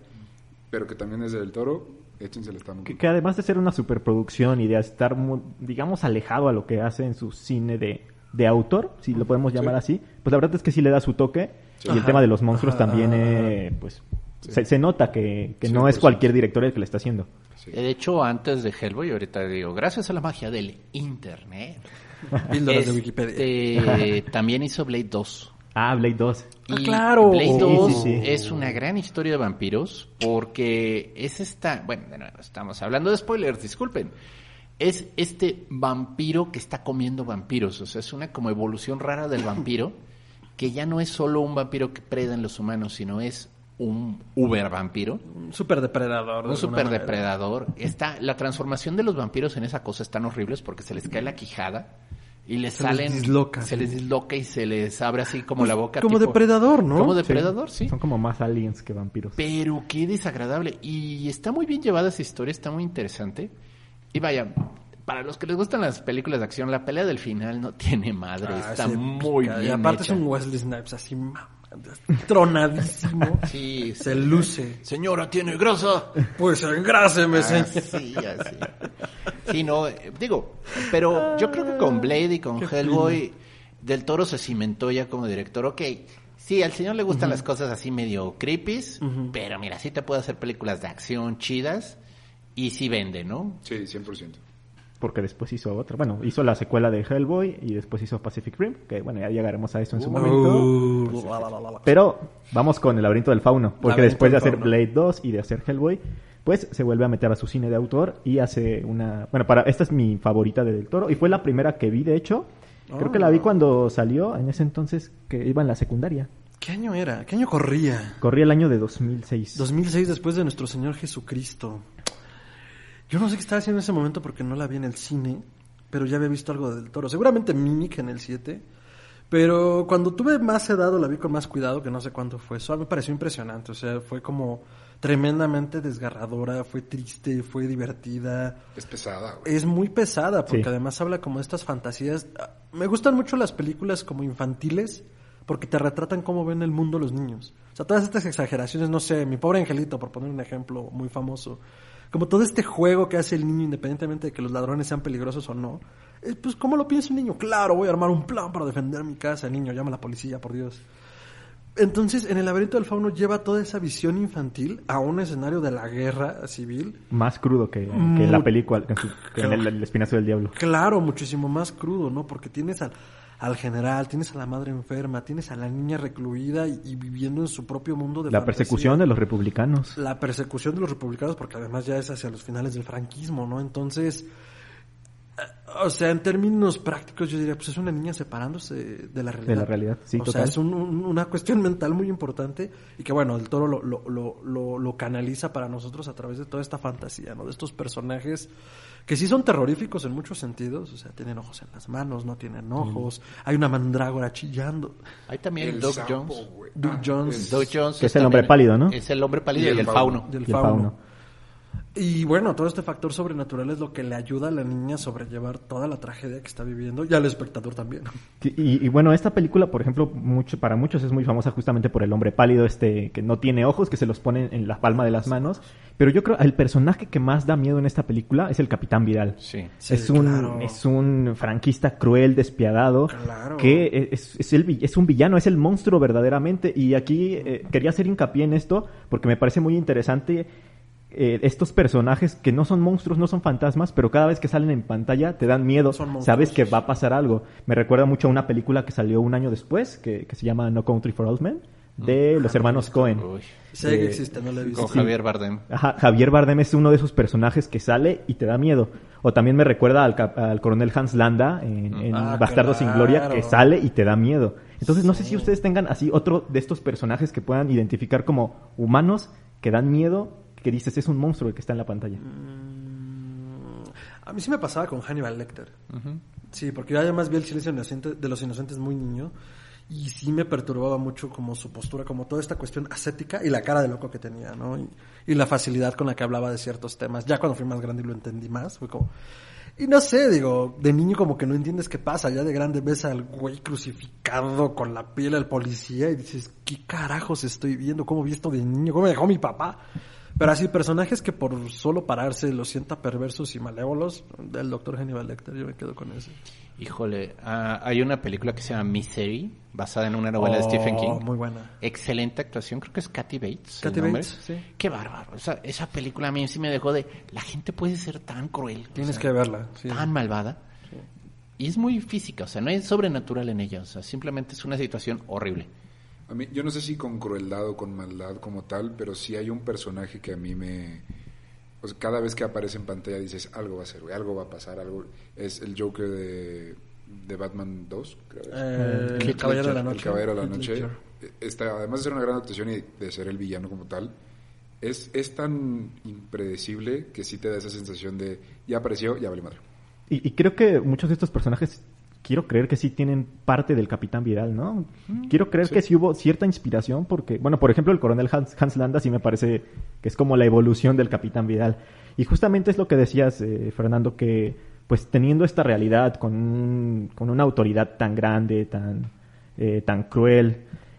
pero que también es del toro, échensela, está muy Que, que además de ser una superproducción y de estar, digamos, alejado a lo que hace en su cine de, de autor, si lo podemos llamar así, pues la verdad es que sí le da su toque. Y el Ajá. tema de los monstruos Ajá, también, eh, pues, se, se nota que, que no es 100%. cualquier director el que le está haciendo. Sí. De hecho, antes de Hellboy, ahorita digo, gracias a la magia del internet. Píldoras de Wikipedia. este, también hizo Blade 2. Ah, Blade 2. Ah, Y claro. Blade Sí, 2 sí, sí. es una gran historia de vampiros porque es esta, bueno, de nuevo, estamos hablando de spoilers, disculpen. Es este vampiro que está comiendo vampiros, o sea, es una como evolución rara del vampiro que ya no es solo un vampiro que preda en los humanos, sino es un uber vampiro. Un super depredador. de Un super depredador. Está, la transformación de los vampiros en esa cosa están horribles porque se les cae la quijada y les Se les salen. disloca. Se les disloca y se les abre así como la boca. Como tipo- depredador, ¿no? Como Sí. depredador, sí. Son como más aliens que vampiros. Pero qué desagradable. Y está muy bien llevada esa historia, está muy interesante. Y vaya, para los que les gustan las películas de acción, la pelea del final no tiene madre. Ah, está sí, muy pica. bien. Y aparte hecha. es un Wesley Snipes así tronadísimo. Sí, Se luce. Señora, tiene grasa. Pues engráseme, señor. Así, así. Sí, no, eh, digo, pero yo creo que con Blade y con Hellboy, Del Toro se cimentó ya como director. Ok, sí, al señor le gustan las cosas así medio creepy, pero mira, sí te puede hacer películas de acción chidas y sí vende, ¿no? Sí, 100%. Porque después hizo otra. Bueno, hizo la secuela de Hellboy y después hizo Pacific Rim. Que bueno, ya llegaremos a eso en su momento. Uh, la, la, la, la. Pero vamos con el laberinto del fauno. Porque Laberinto después de hacer fauno. Blade 2 y de hacer Hellboy, pues se vuelve a meter a su cine de autor y hace una... Bueno, para esta es mi favorita de Del Toro y fue la primera que vi, de hecho. Creo que la Ah. vi cuando salió, en ese entonces que iba en la secundaria. ¿Qué año era? ¿Qué año corría? Corría el año de 2006. 2006, después de nuestro Señor Jesucristo. Yo no sé qué estaba haciendo en ese momento porque no la vi en el cine, pero ya había visto algo del toro. Seguramente Mimic en el 7. Pero cuando tuve más edad o la vi con más cuidado, que no sé cuánto fue, eso a mí me pareció impresionante. O sea, fue como tremendamente desgarradora, fue triste, fue divertida. Es pesada, güey. Es muy pesada porque Sí. además habla como de estas fantasías. Ah, Me gustan mucho las películas como infantiles porque te retratan cómo ven el mundo los niños. O sea, todas estas exageraciones, no sé, mi pobre angelito, por poner un ejemplo muy famoso. Como todo este juego que hace el niño independientemente de que los ladrones sean peligrosos o no. eh, pues, ¿cómo lo piensa un niño? Claro, voy a armar un plan para defender mi casa. Niño, llama a la policía, por Dios. Entonces, en el laberinto del fauno lleva toda esa visión infantil a un escenario de la guerra civil Más crudo que, que Mu- la película, en, su- que en el, el espinazo del diablo. Claro, muchísimo más crudo, ¿no? Porque tienes al, al general, tienes a la madre enferma, tienes a la niña recluida y, y viviendo en su propio mundo de La fantasía. persecución de los republicanos. La persecución de los republicanos, porque además ya es hacia los finales del franquismo, ¿no? Entonces, eh, o sea, en términos prácticos yo diría, pues es una niña separándose de la realidad. De la realidad, sí, O sea, es un- un- una cuestión mental muy importante y que, bueno, el toro lo, lo, lo, lo, lo canaliza para nosotros a través de toda esta fantasía, ¿no? De estos personajes que sí son terroríficos en muchos sentidos, o sea, tienen ojos en las manos, no tienen ojos, hay una mandrágora chillando. Hay también El Doug Jones. Doug Ah, Jones. Doug Jones Que es el hombre pálido, ¿no? Es el hombre pálido Y y, el el fauno. fauno. Del Y el fauno. Y bueno, todo este factor sobrenatural es lo que le ayuda a la niña a sobrellevar toda la tragedia que está viviendo y al espectador también. Y, y bueno, esta película, por ejemplo, mucho, para muchos es muy famosa justamente por el hombre pálido, este que no tiene ojos, que se los pone en la palma de las manos. Pero yo creo el personaje que más da miedo en esta película es el Capitán Vidal. Sí. Sí, es, un, claro. es un franquista cruel, despiadado, Claro. que es, es, el, es un villano, es el monstruo verdaderamente. Y aquí eh, quería hacer hincapié en esto porque me parece muy interesante eh, estos personajes que no son monstruos, no son fantasmas, pero cada vez que salen en pantalla te dan miedo, Son monstruos. sabes que va a pasar algo. Me recuerda mucho a una película que salió un año después, que, que se llama No Country for Old Men, de los hermanos Cohen. Uy. Sé que Eh, existe, no lo he visto. Con Javier Bardem. Ajá, Javier Bardem es uno de esos personajes que sale y te da miedo. O también me recuerda al, al coronel Hans Landa en, en Ah, Bastardo sin Gloria, que sale y te da miedo. Entonces, no sé si ustedes tengan así otro de estos personajes que puedan identificar como humanos que dan miedo, que dices es un monstruo el que está en la pantalla. A mí sí me pasaba con Hannibal Lecter. Sí, porque yo además vi el silencio inocente- de los inocentes muy niño y sí me perturbaba mucho como su postura, como toda esta cuestión ascética y la cara de loco que tenía, ¿no? Y, y la facilidad con la que hablaba de ciertos temas. Ya cuando fui más grande y lo entendí más, fue como... Y no sé, digo, de niño como que no entiendes qué pasa, ya de grande ves al güey crucificado con la piel al policía y dices, ¿qué carajos estoy viendo? ¿Cómo vi esto de niño? ¿Cómo me dejó mi papá? Pero así, personajes que por solo pararse los sienta perversos y malévolos, del doctor Hannibal Lecter, yo me quedo con ese. Híjole, ah, hay una película que se llama Misery, basada en una novela de Stephen King. Oh, Muy buena. Excelente actuación, creo que es Kathy Bates. Kathy. Bates, sí. Qué bárbaro. Esa, esa película a mí sí me dejó de. La gente puede ser tan cruel. o Tienes sea, que verla. sí. Tan malvada. Y es muy física, o sea, no es sobrenatural en ella. O sea, simplemente es una situación horrible. A mí, yo no sé si con crueldad o con maldad como tal, pero sí hay un personaje que a mí me... o sea, cada vez que aparece en pantalla dices, algo va a ser, güey, algo va a pasar, algo... Es el Joker de, de Batman 2, creo. Eh, el Caballero de la Noche. El Caballero de la Noche. Ledger. Está, además de ser una gran actuación y de ser el villano como tal, es, es tan impredecible que sí te da esa sensación de, ya apareció, ya vale madre. Y, y creo que muchos de estos personajes, quiero creer que sí tienen parte del Capitán Vidal, ¿no? Quiero creer que sí hubo cierta inspiración porque, bueno, por ejemplo, el coronel Hans, Hans Landa sí me parece que es como la evolución del Capitán Vidal. Y justamente es lo que decías, eh, Fernando, que pues teniendo esta realidad con, un- con una autoridad tan grande, tan, eh, tan cruel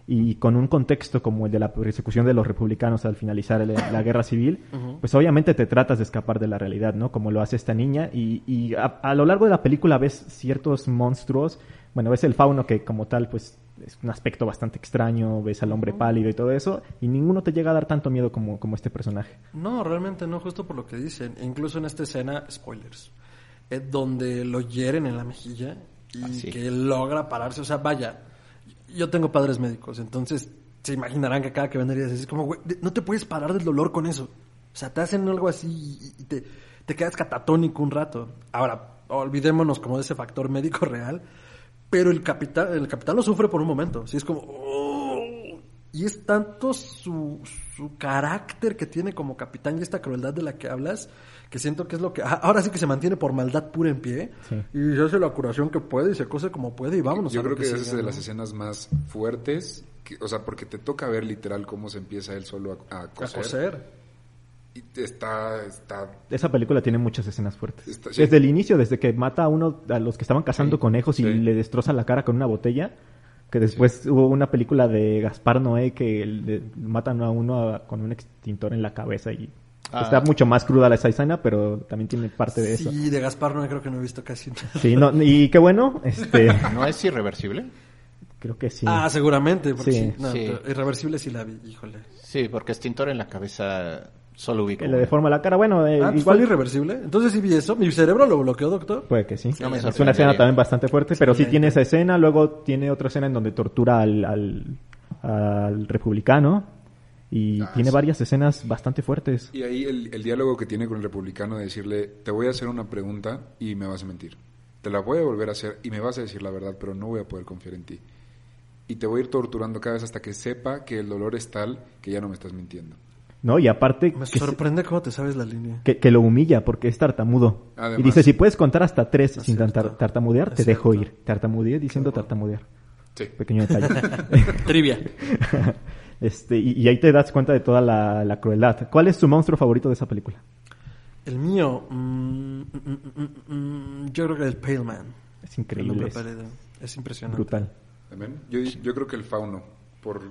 y con un contexto como el de la persecución de los republicanos al finalizar el- la guerra civil, pues obviamente te tratas de escapar de la realidad, ¿no? Como lo hace esta niña y, y a, a lo largo de la película ves ciertos monstruos, bueno, ves el fauno que como tal pues es un aspecto bastante extraño, ves al hombre pálido y todo eso, y ninguno te llega a dar tanto miedo como, como este personaje. No, realmente no, justo por lo que dicen. Incluso en esta escena, spoilers, es donde lo hieren en la mejilla y Ah, sí. que logra pararse. O sea, vaya, yo tengo padres médicos, entonces se imaginarán que cada que ven heridas es como, güey, no te puedes parar del dolor con eso. O sea, te hacen algo así y, te, te quedas catatónico un rato. Ahora, olvidémonos como de ese factor médico real, pero el capitán, el capitán lo sufre por un momento. Sí, es como, "Oh". y es tanto su, su carácter que tiene como capitán y esta crueldad de la que hablas, que siento que es lo que, ah, ahora sí que se mantiene por maldad pura en pie, Sí. y se hace la curación que puede y se cose como puede y vámonos. Yo a creo que, esa es de ¿no? las escenas más fuertes, que- o sea, porque te toca ver literal cómo se empieza él solo a, a A coser. coser. Y está, está, Esa película tiene muchas escenas fuertes. Está- sí. Desde el inicio, desde que mata a uno, a los que estaban cazando Sí, conejos y sí. le destroza la cara con una botella, que después hubo una película de Gaspar Noé que le matan a uno a- con un extintor en la cabeza y Ah. está mucho más cruda la esa escena, pero también tiene parte de eso. Sí, de Gaspar no creo que no he visto casi nada. Sí, no, y qué bueno, este, ¿No es irreversible? creo que sí. Ah, seguramente, porque Sí. sí, no, Sí. pero irreversible sí la vi, híjole. Sí, porque extintor en la cabeza solo ubico. Que le deforma la cara. Bueno, eh, Ah, ¿igual igual irreversible? Entonces sí vi eso. ¿Mi cerebro lo bloqueó, doctor? Puede que sí. No me es una escena también bastante fuerte, pero sí tiene esa escena. Luego tiene otra escena en donde tortura al, al, al republicano. Y Ah, tiene sí. varias escenas bastante fuertes. Y ahí el, el diálogo que tiene con el republicano de decirle, te voy a hacer una pregunta y me vas a mentir. Te la voy a volver a hacer y me vas a decir la verdad, pero no voy a poder confiar en ti. Y te voy a ir torturando cada vez hasta que sepa que el dolor es tal que ya no me estás mintiendo. ¿No? Y aparte Me que, se- sorprende cómo te sabes la línea. que, que lo humilla porque es tartamudo. Además. y dice, si puedes contar hasta tres Es sin cierto. tartamudear, te dejo ir. Tartamudeé diciendo tartamudear. Sí. Pequeño detalle. Trivia. este, y, y ahí te das cuenta de toda la, la crueldad. ¿Cuál es su monstruo favorito de esa película? El mío, mm, mm, mm, yo creo que el Pale Man. Es increíble. Es impresionante. brutal. Amén. Yo, yo creo que el fauno, por,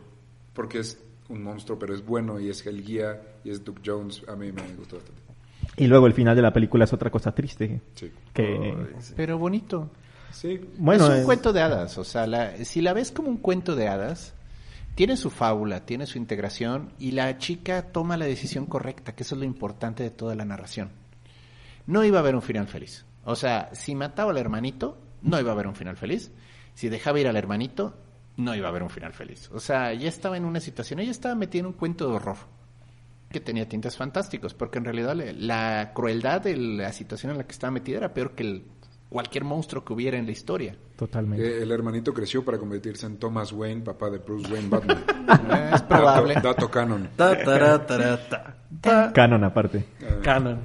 porque es un monstruo, pero es bueno y es el guía y es Duke Jones. A mí me gustó bastante. Y luego el final de la película es otra cosa triste. Sí. Que, Pero bonito. Sí. bueno, es un es- cuento de hadas, o sea, la- si la ves como un cuento de hadas, tiene su fábula, tiene su integración y la chica toma la decisión correcta, que eso es lo importante de toda la narración. No iba a haber un final feliz. O sea, si mataba al hermanito, no iba a haber un final feliz. Si dejaba ir al hermanito, no iba a haber un final feliz. O sea, ya estaba en una situación, ella estaba metida en un cuento de horror que tenía tintes fantásticos, porque en realidad la crueldad de la situación en la que estaba metida era peor que el- cualquier monstruo que hubiera en la historia. totalmente. Eh, el hermanito creció para convertirse en Thomas Wayne, papá de Bruce Wayne Batman. Es probable. Dato, dato canon. Ta, tara, ta, ta. Canon aparte. Canon.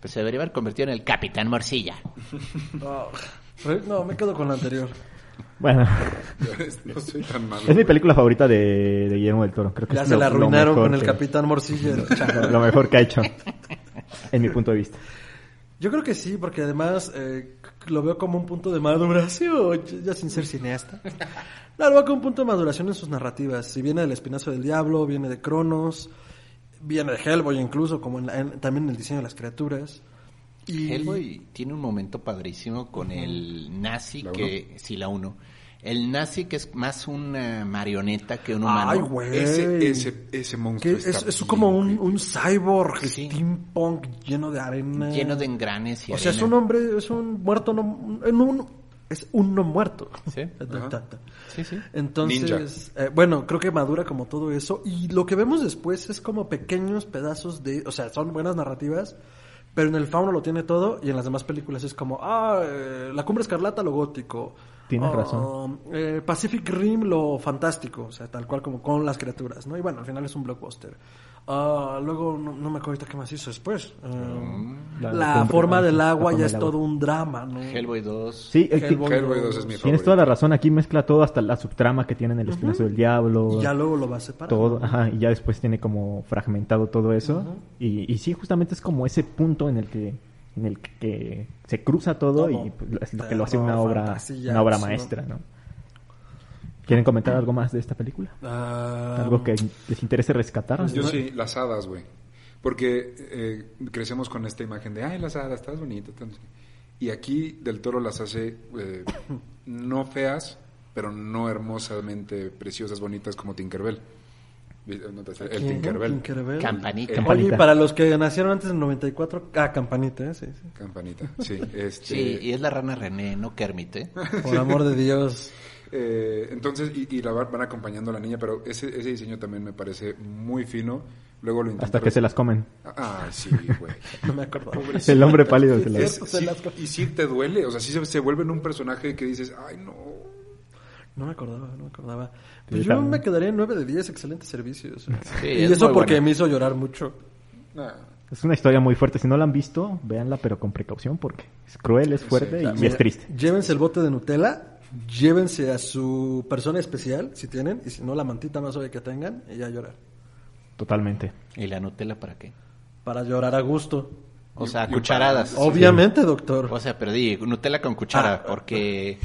Pues se debería haber convertido en el Capitán Morcilla. Oh, no, me quedo con lo anterior. Bueno, no soy tan malo. es mi película favorita de, de Guillermo del Toro. Creo que Ya es se lo- la lo arruinaron con el que- Capitán Morcilla. chavo. Lo mejor que ha hecho. En mi punto de vista. Yo creo que sí, porque además eh, lo veo como un punto de maduración, ya sin ser cineasta. No, lo veo como un punto de maduración en sus narrativas. Si viene del Espinazo del Diablo, viene de Cronos, viene de Hellboy incluso, como en la- en- también en el diseño de las criaturas. Y Hellboy tiene un momento padrísimo con el nazi ¿La que... Sí, la uno. El nazi que es más una marioneta que un humano. Ay, güey. Ese, ese, ese monstruo es, está es bien como un, un cyborg Sí. steampunk lleno de arena. Lleno de engranes y O sea, es un hombre, es un muerto, no, en un, es un no muerto. Sí, sí. Entonces, eh, bueno, creo que madura como todo eso. Y lo que vemos después es como pequeños pedazos de, o sea, son buenas narrativas, pero en el fauno lo tiene todo y en las demás películas es como, ah, eh, la cumbre escarlata lo gótico. Tienes Ah, razón. eh, Pacific Rim lo fantástico, o sea, tal cual como con las criaturas, ¿no? Y bueno, al final es un blockbuster. Ah, luego, no, no me acuerdo ahorita qué más hizo después. Ah, La- la, la cumbre- forma ah, del agua ya del es agua. todo un drama, ¿no? Hellboy 2. Sí, eh, Hellboy Hellboy 2 es mi tienes favorito. toda la razón. Aquí mezcla todo hasta la subtrama que tiene en el espinazo del diablo. Y ya luego lo va a separar. todo, ajá, y ya después tiene como fragmentado todo eso. y, y sí, justamente es como ese punto en el que en el que se cruza todo, Todo. y pues, es lo que lo hace una obra una obra maestra, ¿no? ¿Quieren comentar algo más de esta película? Ah, Algo que les interese rescatar. Pues Yo sí, las hadas, güey. Porque eh, crecemos con esta imagen de, ay, las hadas, estás qué". Y aquí Del Toro las hace eh, no feas, pero no hermosamente preciosas, bonitas como Tinkerbell. ¿No te- El. Tinkerbell. Tinkerbell. Campanita. El- Oye, Campanita. para los que nacieron antes del 94, ah, campanita, ¿eh? sí, sí. Campanita, sí. Este, Sí, y es la rana René, no Kermit, ¿eh? Por amor de Dios. Eh, entonces, y, y la van acompañando a la niña, pero ese, ese diseño también me parece muy fino. Luego lo Hasta que se las comen. Ah, sí, güey. No me acuerdo. El hombre pálido se las... Es- se sí, las y sí te duele, o sea, sí se, se vuelve en un personaje que dices, ay, no. No me acordaba, no me acordaba. Pues yo también. me quedaría en 9 de 10, excelentes servicios. Sí, y es eso porque buena. me hizo llorar mucho. Nah. Es una historia muy fuerte. Si no la han visto, véanla, pero con precaución, porque es cruel, es fuerte Sí, y Mira, es triste. Llévense el bote de Nutella, llévense a su persona especial, si tienen, y si no, la mantita más obvia que tengan, y ya llorar. Totalmente. ¿Y la Nutella para qué? Para llorar a gusto. O sea, Y- y cucharadas. Obviamente, doctor. O sea, pero di, Nutella con cuchara, porque...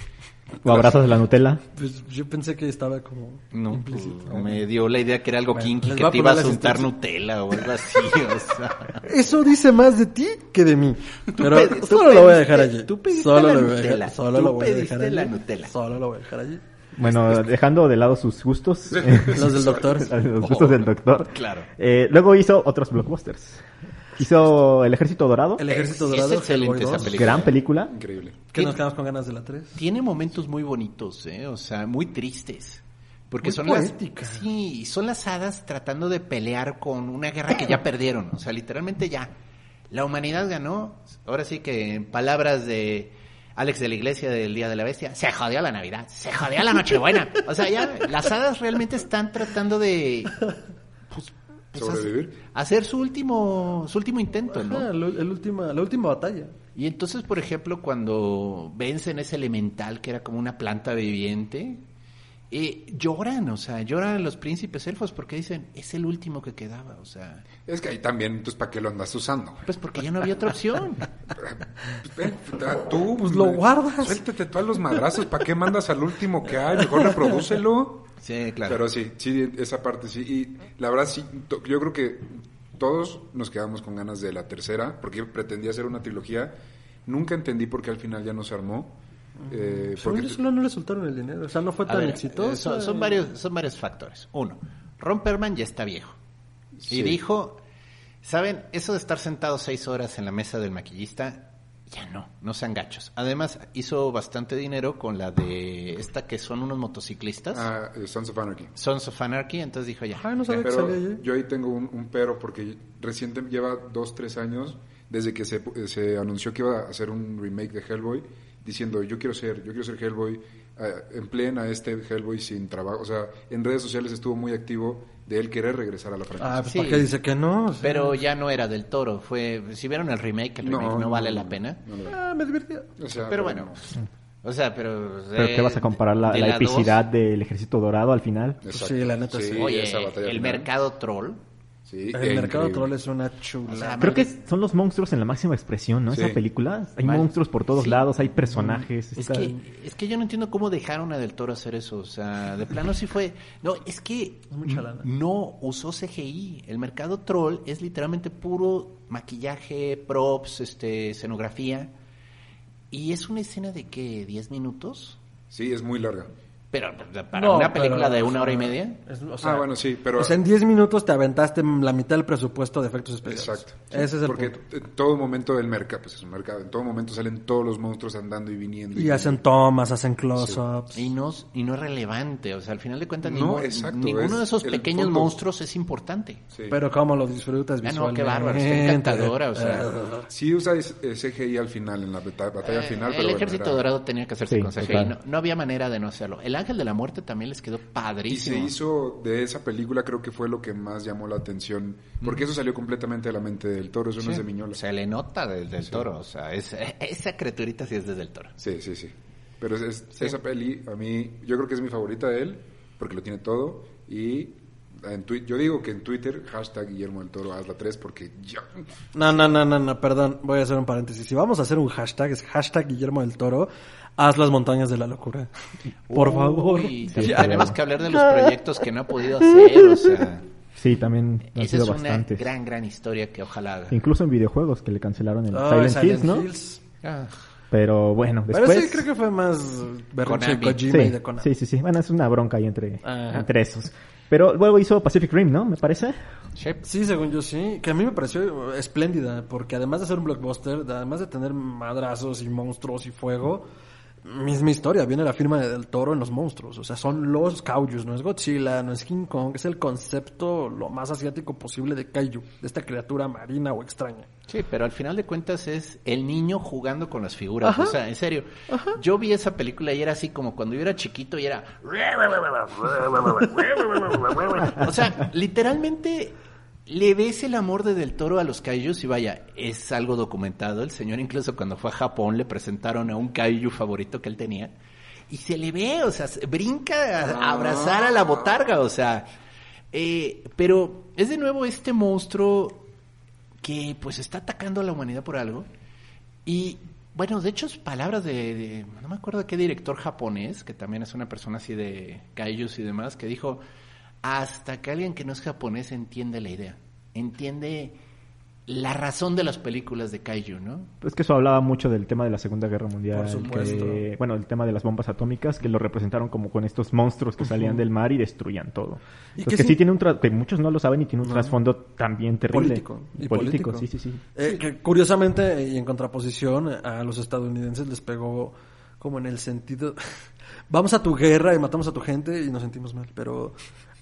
O abrazas de la Nutella. Pues yo pensé que estaba como No, implícito. pues, me dio la idea que era algo Bueno, kinky, que te iba a untar. Nutella o algo así, o sea... Eso dice más de ti que de mí. Pero solo lo voy a pediste- dejar allí. tú pediste solo la lo voy a Nutella. dejar, solo Tú lo voy a dejar pediste allí. la Nutella. Solo lo voy a dejar allí. Bueno, dejando de lado sus gustos. Los del doctor. los gustos del doctor. Claro. Eh, luego hizo otros blockbusters. Hizo El Ejército Dorado. El Ejército Es- Dorado. es excelente esa 2. película. Gran película. Increíble. Que nos quedamos con ganas de la 3. Tiene momentos muy bonitos, ¿eh? O sea, muy tristes. Porque Muy son poética. las... Sí, son las hadas tratando de pelear con una guerra que ya perdieron. O sea, literalmente ya. La humanidad ganó. Ahora sí que en palabras de Alex de la Iglesia del Día de la Bestia, se jodió la Navidad, se jodió la Nochebuena. O sea, ya las hadas realmente están tratando de... pues, Sobrevivir. Hacer su último, su último intento, ¿no? Ajá, el, el última, la última batalla. Y entonces, por ejemplo, cuando vencen ese elemental que era como una planta viviente eh, lloran, o sea, lloran los príncipes elfos porque dicen, es el último que quedaba, o sea, Es que ahí también, entonces, ¿para qué lo andas usando? pues porque ya no había otra opción. Tú, Pues lo guardas. Suéltate todos los madrazos, ¿para qué mandas al último que hay? Mejor reprodúcelo. Sí, claro. Pero sí, sí, esa parte sí. Y la verdad sí, yo creo que todos nos quedamos con ganas de la tercera, porque pretendía hacer una trilogía. Nunca entendí por qué al final ya no se armó. Eh, porque yo solo no le soltaron el dinero. O sea, no fue tan ver, exitoso. eh, son, son varios, son varios factores. Uno, Ron Perlman ya está viejo. Sí. Y dijo, ¿saben? Eso de estar sentado seis horas en la mesa del maquillista, ya no, no sean gachos. Además, hizo bastante dinero con la de esta que son unos motociclistas. Ah, eh, Sons of Anarchy. Sons of Anarchy, entonces dijo ya. Ay, no sabía que Pero salía yo ahí tengo un, un pero porque reciente lleva dos, tres años desde que se, se anunció que iba a hacer un remake de Hellboy diciendo yo quiero ser, yo quiero ser Hellboy, eh, empleen a este Hellboy sin trabajo, o sea, en redes sociales estuvo muy activo de él querer regresar a la franquicia. Ah, pues Sí. ¿para qué dice que no? Pero ya no era del toro, fue, si vieron el remake, el remake no, vale la pena. no, no, Ah, me divertía. o sea, Pero bueno, o sea, pero... Pero eh, ¿qué vas a comparar la, de la dos, epicidad del ejército dorado al final? exacto. sí, la neta sí. Oye, esa batalla el final. mercado troll. Sí, El mercado increíble. troll es una chula. O sea, Creo que son los monstruos en la máxima expresión, ¿no? Sí. Esa película. Hay Vale. monstruos por todos Sí. lados, hay personajes. Es está- que, es que yo no entiendo cómo dejaron a Del Toro hacer eso. O sea, de plano sí fue. No, es que mucha lana. no usó CGI. El mercado troll es literalmente puro maquillaje, props, este, escenografía. Y es una escena de que 10 minutos. Sí, es muy larga. Pero para No, una película pero, de una hora y media. es- o sea, ah, bueno, sí, pero... o sea, en 10 minutos te aventaste la mitad del presupuesto de efectos especiales. Exacto. Ese es el Porque punto. en todo momento el mercado, pues es un mercado, en todo momento salen todos los monstruos andando y viniendo. Y hacen tomas, hacen close-ups. Y no, y no es relevante. O sea, al final de cuentas, No, ninguno, exacto, ninguno es de esos el pequeños fondo. monstruos es importante. Sí. Pero cómo lo disfrutas Ah, visualmente. no, qué bárbaro, está encantadora, o sea. Sí usa eh, CGI al final, en la bata- batalla final, Eh, pero el bueno, ejército era- dorado tenía que hacerse Sí, con CGI. No, no había manera de no hacerlo. El ángel de la muerte también les quedó Y se padrísimo. hizo de esa película, creo que fue lo que más llamó la atención, porque eso salió completamente de la mente del toro, eso no es de Miñola. Se le nota desde el toro. O sea, es- esa criaturita sí es desde el toro. Sí, sí, sí. Pero es- es- esa peli, a mí, yo creo que es mi favorita de él, porque lo tiene todo, y en yo digo que en Twitter, hashtag Guillermo del Toro, haz la 3, porque ya... No, no, no, no, no, perdón, voy a hacer un paréntesis. Si vamos a hacer un hashtag, es hashtag Guillermo del Toro, haz las montañas de la locura. Por favor. Uy, Sí, tenemos que hablar de los proyectos que no ha podido hacer. O sea, Sí, también han esa sido es una bastantes. gran, gran historia que ojalá haga. Incluso en videojuegos que le cancelaron el Ay, Silent, Hills, ¿no? Hills. Ah, Pero bueno, Pero después... sí, creo que fue más berrinche de Konami. Kojima y Sí, de Konami. sí, sí, sí. Bueno, es una bronca ahí entre, Ajá. entre esos. Pero luego hizo Pacific Rim, ¿no? Me parece. sí. Según yo sí, que a mí me pareció espléndida, porque además de ser un blockbuster, además de tener madrazos y monstruos y fuego, misma historia, viene la firma de Del Toro en los monstruos, o sea, son los kaijus, no es Godzilla, no es King Kong, es el concepto lo más asiático posible de kaiju, de esta criatura marina o extraña. Sí, pero al final de cuentas es el niño jugando con las figuras. O sea, en serio, yo vi esa película y era así como cuando yo era chiquito y era... O sea, literalmente le ves el amor de Del Toro a los kaijus y vaya, es algo documentado. El señor incluso cuando fue a Japón le presentaron a un kaiju favorito que él tenía y se le ve, o sea, se- brinca a, a abrazar a la botarga, o sea... eh, pero es de nuevo este monstruo que pues está atacando a la humanidad por algo. Y bueno, de hecho es palabras de, de- no me acuerdo de qué director japonés, que también es una persona así de kaijus y demás, que dijo, hasta que alguien que no es japonés entiende la idea, entiende la razón de las películas de kaiju, ¿no? Es que eso hablaba mucho del tema de la Segunda Guerra Mundial. Por supuesto. que- bueno, el tema de las bombas atómicas, que lo representaron como con estos monstruos que salían del mar y destruían todo. Y Entonces, que que, sí- sí tiene un tra- que muchos no lo saben y tiene un trasfondo también terrible. Político. Y político. sí, sí, sí. Eh, que curiosamente, y en contraposición, a los estadounidenses les pegó como en el sentido, vamos a tu guerra y matamos a tu gente y nos sentimos mal, pero,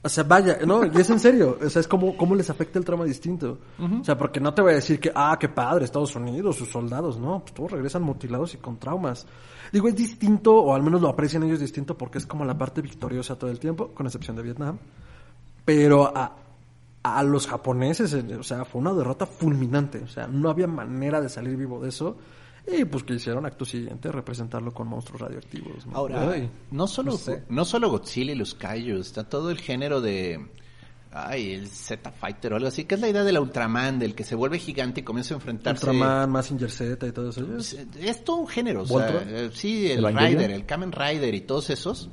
o sea, vaya, no, y es en serio, o sea, es como, cómo les afecta el trauma distinto. O sea, porque no te voy a decir que, ah, qué padre, Estados Unidos, sus soldados, no, pues todos regresan mutilados y con traumas. Digo, es distinto, o al menos lo aprecian ellos distinto, porque es como la parte victoriosa todo el tiempo, con excepción de Vietnam. Pero a, a los japoneses, eh, o sea, fue una derrota fulminante. O sea, no había manera de salir vivo de eso. Y pues que hicieron acto siguiente representarlo con monstruos radioactivos. ¿no? Ahora, Ay, no solo, no sé. no solo Godzilla y los Kaijus, está todo el género de... Ay, el Z-Fighter o algo así, que es la idea del Ultraman, del que se vuelve gigante y comienza a enfrentarse... Ultraman, Mazinger Z y todo eso. Es, es todo un género, o eh, sí, el ¿Evangelion? Rider, el Kamen Rider y todos esos,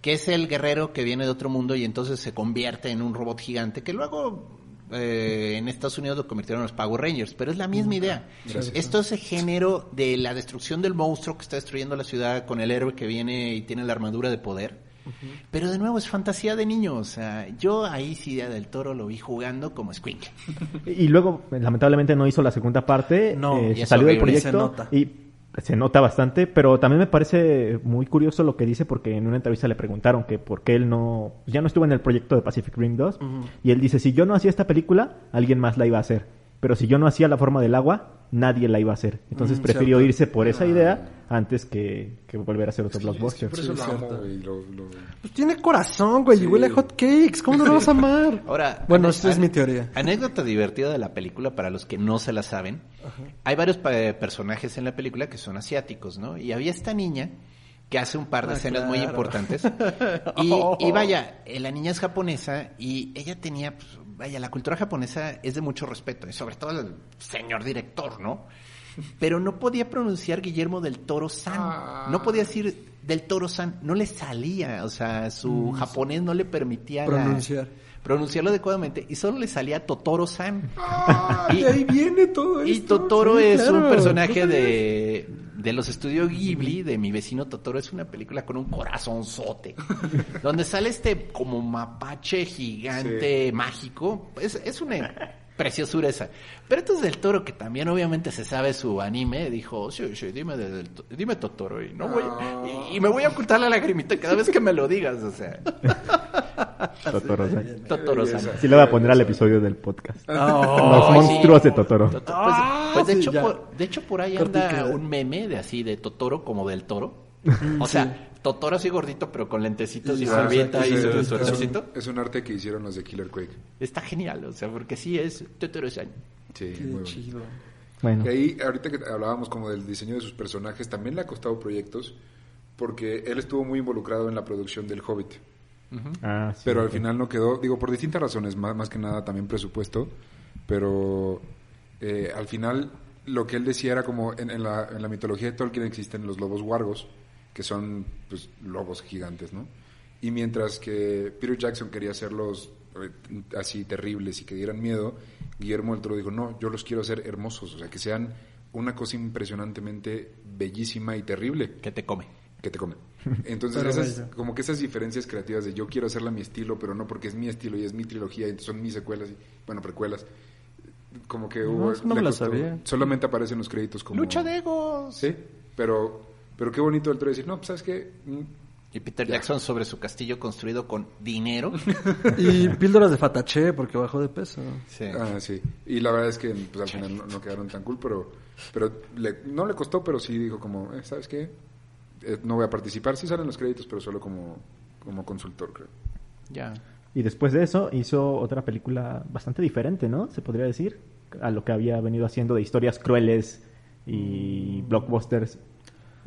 que es el guerrero que viene de otro mundo y entonces se convierte en un robot gigante, que luego eh, en Estados Unidos lo convirtieron en los Power Rangers, pero es la misma idea. Esto es el género de la destrucción del monstruo que está destruyendo la ciudad con el héroe que viene y tiene la armadura de poder. Pero de nuevo es fantasía de niños. O sea, yo ahí sí Día del Toro lo vi jugando como Squinkle. Y luego, lamentablemente, no hizo la segunda parte. No, eh, y salió del proyecto nota. y se nota bastante, pero también me parece muy curioso lo que dice porque en una entrevista le preguntaron que por qué él no, ya no estuvo en el proyecto de Pacific Rim 2 y él dice, si yo no hacía esta película, alguien más la iba a hacer, pero si yo no hacía la forma del agua, nadie la iba a hacer. Entonces Mm, prefirió cierto. irse por esa idea antes que, que volver a hacer otro blockbuster. Por eso Sí, lo cierto. amo, güey, lo- lo- Pues tiene corazón, güey, y huele a hot cakes. ¿Cómo no lo vas a amar? Ahora, bueno, esta es mi teoría. Anécdota divertida de la película para los que no se la saben. Hay varios personajes en la película que son asiáticos, ¿no? Y había esta niña que hace un par de Ah, escenas muy importantes. Y, y vaya, eh, la niña es japonesa y ella tenía, pues, vaya, la cultura japonesa es de mucho respeto, y sobre todo el señor director, ¿no? Pero no podía pronunciar Guillermo del Toro San. No podía decir del Toro San. No le salía. O sea, su japonés no le permitía la- Pronunciar. Pronunciarlo adecuadamente y solo le salía Totoro San. Ah, Y- y ahí viene todo Y esto. Totoro sí, es un personaje de, de los estudios Ghibli, de Mi vecino Totoro. Es una película con un corazonzote. donde sale este como mapache gigante mágico. Es, es una preciosura esa. Pero entonces el toro, que también obviamente se sabe su anime, dijo, sí, sí, dime, de- del dime Totoro. Y, no voy, y, y me voy a ocultar la lagrimita cada vez que me lo digas. O sea, Totoro-san. Totoro-san. Sí le voy a poner al episodio del podcast. Los Ay, monstruos sí. de Totoro. Toto- Pues, pues de, hecho, por, de hecho, por ahí anda un meme de así, de Totoro como del toro. O sea, Totoro así gordito, pero con lentecitos y Y Ah, y es, su es un, es un arte que hicieron los de Killer Quake. Está genial, o sea, porque sí es Totoro-san. Sí, Qué muy chido. Bueno, Y ahí, ahorita que hablábamos como del diseño de sus personajes, también le ha costado proyectos porque él estuvo muy involucrado en la producción del Hobbit. ah, sí, pero al ok. final no quedó, digo, por distintas razones, más, más que nada también presupuesto, pero eh, al final lo que él decía era como en, en la, en la mitología de Tolkien existen los lobos wargos, que son pues lobos gigantes, ¿no? Y mientras que Peter Jackson quería hacerlos eh, así terribles y que dieran miedo, Guillermo del Toro dijo, no, yo los quiero hacer hermosos, o sea, que sean una cosa impresionantemente bellísima y terrible Que te come. que te come. Entonces, esas, como que esas diferencias creativas de yo quiero hacerla a mi estilo, pero no porque es mi estilo y es mi trilogía y son mis secuelas, y, bueno, precuelas. Como que hubo. eso no me la sabía. Solamente aparecen los créditos como. Lucha de egos. Sí, pero, pero qué bonito el toro decir, no, pues sabes qué. Mm, Y Peter Jackson sobre su castillo construido con dinero. Y píldoras de fataché porque bajó de peso. Sí. Ah, sí. Y la verdad es que pues, al final no, no quedaron tan cool, pero, pero le- no le costó, pero sí dijo como, eh, ¿sabes qué? Eh, no voy a participar. Sí salen los créditos, pero solo como, como consultor, creo. Ya. Y después de eso hizo otra película bastante diferente, ¿no? Se podría decir, a lo que había venido haciendo de historias crueles y blockbusters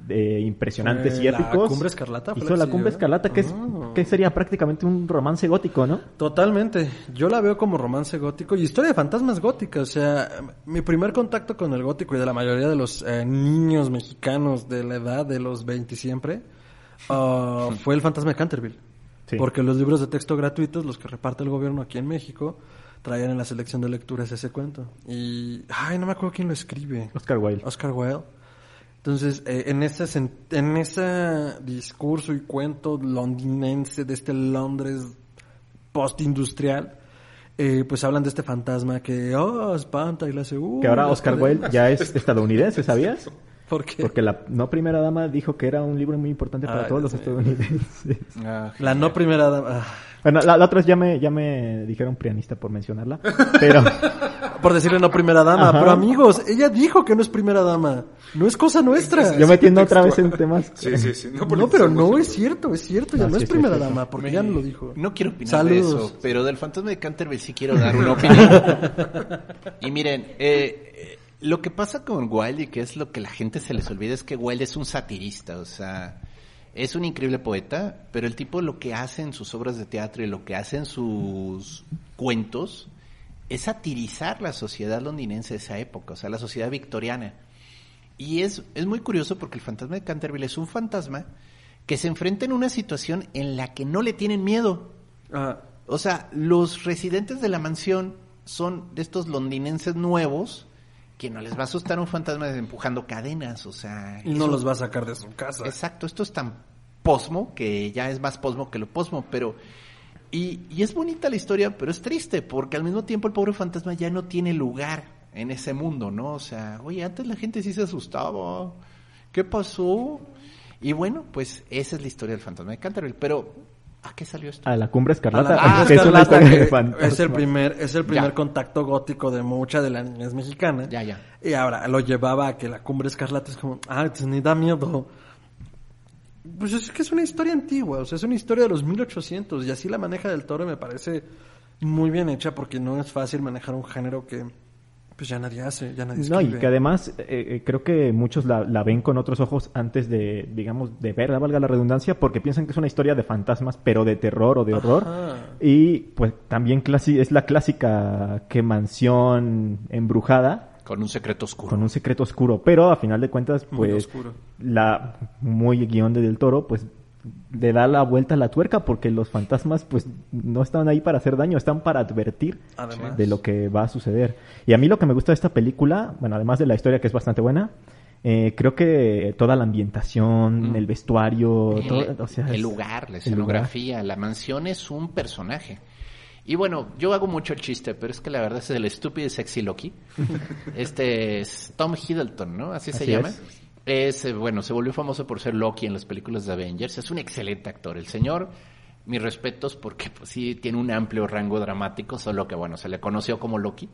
eh, impresionantes y La épicos. Cumbre Escarlata, Hizo la la Cumbre siguió. Escarlata, que, es, Ah. que sería prácticamente un romance gótico, ¿no? Totalmente. Yo la veo como romance gótico y historia de fantasmas gótica. O sea, mi primer contacto con el gótico y de la mayoría de los eh, niños mexicanos de la edad de los 20 y siempre ah, fue el fantasma de Canterville. Sí. Porque los libros de texto gratuitos, los que reparte el gobierno aquí en México, traían en la selección de lecturas ese cuento. Y, ay, no me acuerdo quién lo escribe. Oscar Wilde. Oscar Wilde. Entonces, eh, en ese en ese discurso y cuento londinense de este Londres postindustrial, eh, pues hablan de este fantasma que, oh, espanta y le hace, uh, Que ahora Oscar. Wilde ya es estadounidense, ¿sabías? ¿Por qué? Porque la no primera dama dijo que era un libro muy importante para Ay, todos los estadounidenses. Ah, La no primera dama. ah, Bueno, la, la otra ya me, ya me dijeron prianista por mencionarla, pero por decirle no primera dama. Ajá. Pero amigos, ella dijo que no es primera dama. No es cosa nuestra. yo metiendo otra vez en temas. Sí, sí, sí. No, pero no es cierto, es cierto, ya Ah, no sí, es primera dama, porque ya no lo dijo. No quiero opinar Saludos. de eso, pero del fantasma de Canterville sí quiero dar una opinión. y miren, eh, eh, Lo que pasa con Wilde y que es lo que la gente se les olvida es que Wilde es un satirista, o sea, es un increíble poeta, pero el tipo lo que hace en sus obras de teatro y lo que hace en sus cuentos es satirizar la sociedad londinense de esa época, o sea, la sociedad victoriana. Y es, es muy curioso porque el fantasma de Canterville es un fantasma que se enfrenta en una situación en la que no le tienen miedo. Ah, O sea, los residentes de la mansión son de estos londinenses nuevos que no les va a asustar un fantasma empujando cadenas, o sea... y no eso- los va a sacar de su casa. Exacto, esto es tan posmo que ya es más posmo que lo posmo, pero... Y, y es bonita la historia, pero es triste, porque al mismo tiempo el pobre fantasma ya no tiene lugar en ese mundo, ¿no? O sea, oye, antes la gente sí se asustaba, ¿qué pasó? Y bueno, pues esa es la historia del fantasma de Canterville, pero ¿a qué salió esto? A la cumbre escarlata. Ah, que es Escarlata, que es el primer, es el primer Ya. contacto gótico de mucha de la niñez mexicana. Ya, ya. Y ahora lo llevaba a que la cumbre escarlata es como, ah, pues ni da miedo. Pues es que es una historia antigua, o sea, es una historia de los 1800 y así la maneja del toro me parece muy bien hecha porque no es fácil manejar un género que pues ya nadie hace, ya nadie No, y escribe. que además eh, eh, creo que muchos la, la ven con otros ojos antes de, digamos, de verla, valga la redundancia, porque piensan que es una historia de fantasmas, pero de terror o de horror. Ajá. Y pues también es la clásica que mansión embrujada Con un secreto oscuro. con un secreto oscuro, pero a final de cuentas, Muy pues oscuro. la muy guion de Del Toro, pues le da la vuelta a la tuerca porque los fantasmas pues no están ahí para hacer daño, están para advertir Además. de lo que va a suceder. Y a mí lo que me gusta de esta película, bueno, además de la historia que es bastante buena, eh, creo que toda la ambientación, Mm. el vestuario, el, todo, o sea, el lugar, la lugar. escenografía, la mansión es un personaje. Y bueno, yo hago mucho el chiste, pero es que la verdad es el estúpido y sexy Loki. este es Tom Hiddleston, ¿no? Así, se llama. es. Es, eh, bueno, se volvió famoso por ser Loki en las películas de Avengers. Es un excelente actor. El señor, mis respetos, porque pues sí tiene un amplio rango dramático, solo que bueno, se le conoció como Loki.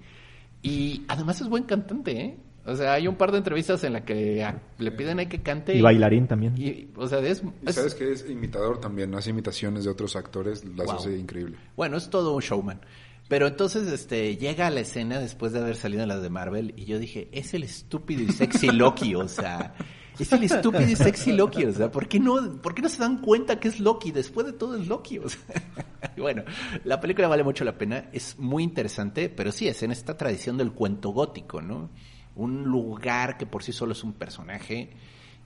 Y además es buen cantante, ¿eh? O sea, hay un par de entrevistas en las que le piden ahí que cante. Y bailarín también. Y, o sea, es, Y sabes que es imitador también, hace imitaciones de otros actores, las Wow. hace increíble. Bueno, es todo un showman. Pero entonces este llega a la escena después de haber salido en las de Marvel y yo dije, es el estúpido y sexy Loki, o sea, es el estúpido y sexy Loki, o sea, ¿por qué no, por qué no se dan cuenta que es Loki? Después de todo es Loki, o sea. Y bueno, la película vale mucho la pena, es muy interesante, pero sí, es en esta tradición del cuento gótico, ¿no? Un lugar que por sí solo es un personaje.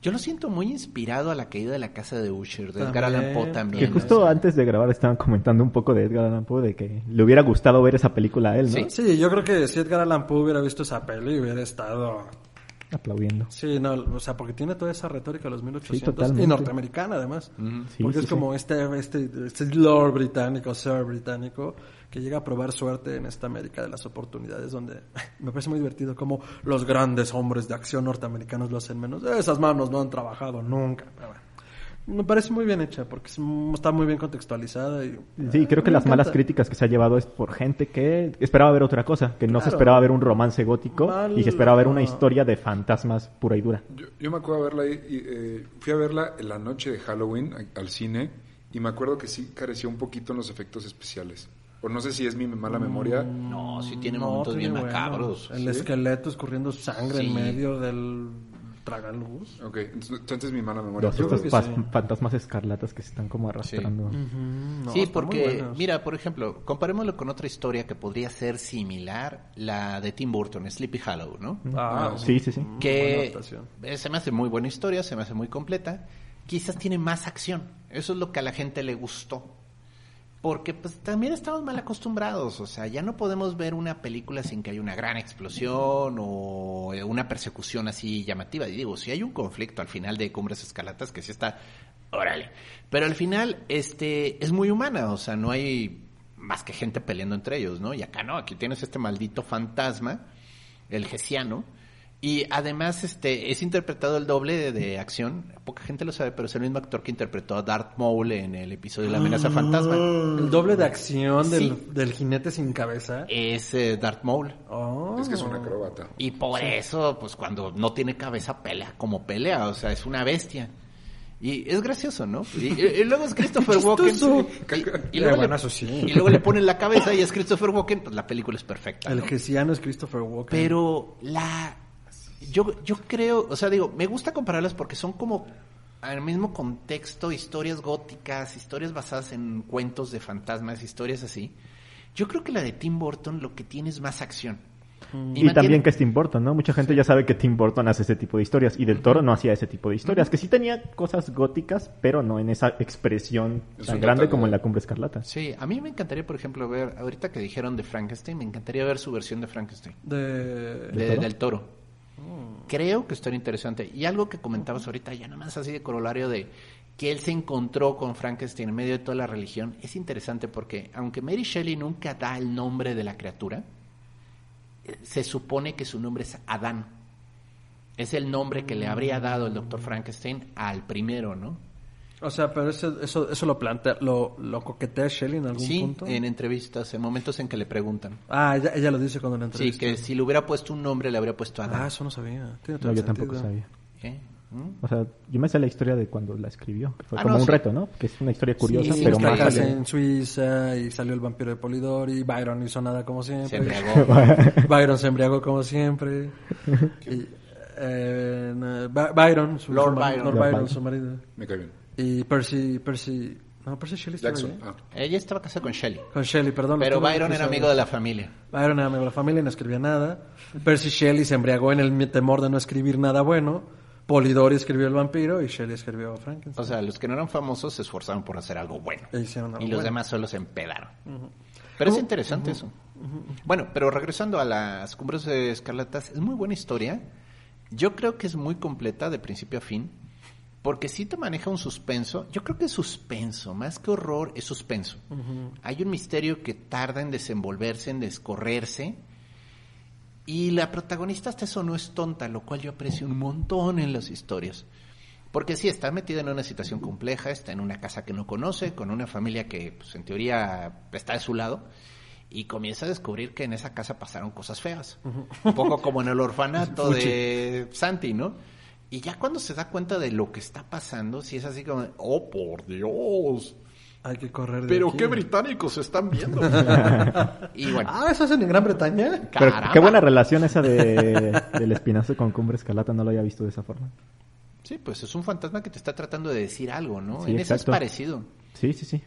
Yo lo siento muy inspirado a la caída de la casa de Usher, de Edgar Allan Poe También. Que justo antes de grabar estaban comentando un poco de Edgar Allan Poe, de que le hubiera gustado ver esa película a él, ¿no? Sí. Sí, yo creo que si Edgar Allan Poe hubiera visto esa peli hubiera estado Aplaudiendo. Sí, no, o sea, porque tiene toda esa retórica de los 1800 totalmente. y norteamericana además. Sí, porque sí, es como este, este, este lord británico, sir británico, que llega a probar suerte en esta América de las oportunidades, donde me parece muy divertido como los grandes hombres de acción norteamericanos lo hacen menos. Esas manos no han trabajado nunca. Pero bueno, me parece muy bien hecha porque es- está muy bien contextualizada. Y, Sí, creo que las malas encanta. críticas que se ha llevado es por gente que esperaba ver otra cosa, que no se Claro. esperaba ver un romance gótico Mal- y que esperaba ver una historia de fantasmas pura y dura. Yo, yo me acuerdo de verla, ahí, y, eh, fui a verla en la noche de Halloween a- al cine y me acuerdo que sí careció un poquito en los efectos especiales. O no sé si es mi mala memoria. No, sí tiene No, momentos tiene bien bueno. macabros. El esqueleto escurriendo sangre Sí. en medio del tragaluz. Ok, entonces entonces mi mala memoria. Los estos sí. fantasmas escarlatas que se están como arrastrando. No, sí, porque, mira, por ejemplo, comparémoslo con otra historia que podría ser similar, la de Tim Burton, Sleepy Hollow, ¿no? Ah, Sí, sí, sí. buena que adaptación. eh, se me hace muy buena historia, se me hace muy completa. Quizás tiene más acción. Eso es lo que a la gente le gustó. Porque pues también estamos mal acostumbrados, o sea, ya no podemos ver una película sin que haya una gran explosión o eh, una persecución así llamativa. Y digo, si hay un conflicto al final de Cumbres Escalatas que sí está, órale. Pero al final, este, es muy humana, o sea, no hay más que gente peleando entre ellos, ¿no? Y acá no, aquí tienes este maldito fantasma, el gesiano, y además este es interpretado el doble de, de acción, poca gente lo sabe, pero es el mismo actor que interpretó a Darth Maul en el episodio de la amenaza fantasma. El doble de acción del, Sí. del jinete sin cabeza. Es eh, Darth Maul. Oh. Es que es un acróbata. Y por eso, pues cuando no tiene cabeza, pelea como pelea, o sea, es una bestia. Y es gracioso, ¿no? Y, y- y luego es Christopher Walken. chistoso. Y, y luego Eh, le, y luego le ponen la cabeza y es Christopher Walken, pues la película es perfecta. El ¿no? gesiano es Christopher Walken. Pero la Yo, yo creo, o sea, digo, me gusta compararlas porque son como al mismo contexto, historias góticas, historias basadas en cuentos de fantasmas, historias así. Yo creo que la de Tim Burton lo que tiene es más acción. Y, mantiene- también que es Tim Burton, ¿no? Mucha gente ya sabe que Tim Burton hace ese tipo de historias y Del Toro no hacía ese tipo de historias, que sí tenía cosas góticas, pero no en esa expresión Es tan grande como en La Cumbre Escarlata. Sí, a mí me encantaría, por ejemplo, ver, ahorita que dijeron de Frankenstein, me encantaría ver su versión de Frankenstein, De... de- toro? del toro. Creo que estaría interesante. Y algo que comentabas ahorita, ya nada más así de corolario de que él se encontró con Frankenstein en medio de toda la religión, es interesante porque aunque Mary Shelley nunca da el nombre de la criatura, se supone que su nombre es Adán. Es el nombre que le habría dado el doctor Frankenstein al primero, ¿no? O sea, pero eso, eso, eso lo plantea, lo, lo coquetea Shelley en algún Sí, punto. en entrevistas, en momentos en que le preguntan. Ah, ella, ella lo dice cuando la Sí, entrevista. que si le hubiera puesto un nombre, le habría puesto Adán. Ah, eso no sabía. Tiene todo No, yo tampoco sentido. sabía. ¿Eh? ¿Mm? O sea, yo me sé la historia de cuando la escribió. que Fue Ah, como no, un sí. reto, ¿no? Que es una historia curiosa, sí, pero más allá. en Suiza y salió el vampiro de Polidori. Byron no hizo nada como siempre. Se embriagó. Byron se embriagó como siempre. y, eh, no, By- Byron, su, Lord Byron. Lord Lord Byron, Byron. su marido. Me cae bien. Y Percy, Percy, no, Percy Shelley estaba Jackson. ahí. Ah. Ella estaba casada con Shelley. Con Shelley, perdón. Pero Byron era amigo de la familia. Byron era amigo de la familia y no escribía nada. Percy Shelley se embriagó en el temor de no escribir nada bueno. Polidori escribió El vampiro y Shelley escribió Frankenstein. O sea, los que no eran famosos se esforzaron por hacer algo bueno. E hicieron algo Y los bueno. demás solo se empedaron. Pero es interesante eso. Bueno, pero regresando a las cumbres de escarlatas, es muy buena historia. Yo creo que es muy completa de principio a fin. Porque sí te maneja un suspenso. Yo creo que es suspenso, más que horror, es suspenso. Hay un misterio que tarda en desenvolverse, en descorrerse. Y la protagonista hasta eso no es tonta, lo cual yo aprecio un montón en las historias. Porque sí, está metida en una situación compleja, está en una casa que no conoce, con una familia que, pues, en teoría, está de su lado, y comienza a descubrir que en esa casa pasaron cosas feas. Un poco como en el orfanato de Santi, ¿no? Y ya cuando se da cuenta de lo que está pasando, sí es así como, oh, por Dios, Hay que correr de pero aquí. qué británicos están viendo. y bueno, Ah, ¿eso hacen en Gran Bretaña? Pero qué buena relación esa de, del espinazo con Cumbre Escarlata, no lo había visto de esa forma. Sí, pues es un fantasma que te está tratando de decir algo, ¿no? Sí, en eso es exacto. parecido. Sí, sí, sí.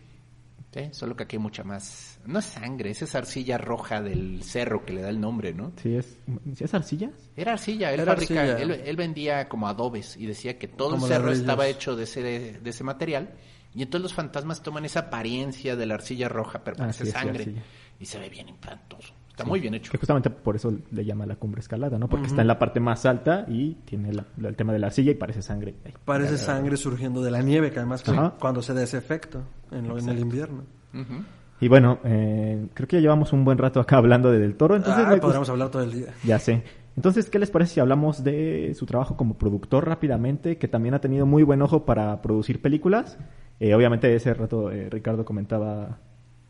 Sí, solo que aquí hay mucha más. No es sangre, es esa arcilla roja del cerro que le da el nombre, ¿no? Sí, es, ¿sí es arcilla? Era arcilla, él, Era fabrica- arcilla. Él, él vendía como adobes y decía que todo Como el cerro estaba hecho de ese, de, ese material. Y entonces los fantasmas toman esa apariencia de la arcilla roja, pero Ah, parece sí, sangre. y se ve bien espantoso. Está muy bien hecho. Que justamente por eso le llama la Cumbre Escarlata, ¿no? Porque está en la parte más alta y tiene la- el tema de la arcilla y parece sangre. Ay, Parece ya, ya, ya. sangre surgiendo de la nieve, que además fue Ajá. cuando se da ese efecto en, lo- en el invierno. Ujú. Y bueno, eh, creo que ya llevamos un buen rato acá hablando de Del Toro, entonces Ah, podríamos hablar todo el día. Ya sé. Entonces, ¿qué les parece si hablamos de su trabajo como productor rápidamente? Que también ha tenido muy buen ojo para producir películas. Eh, obviamente, ese rato eh, Ricardo comentaba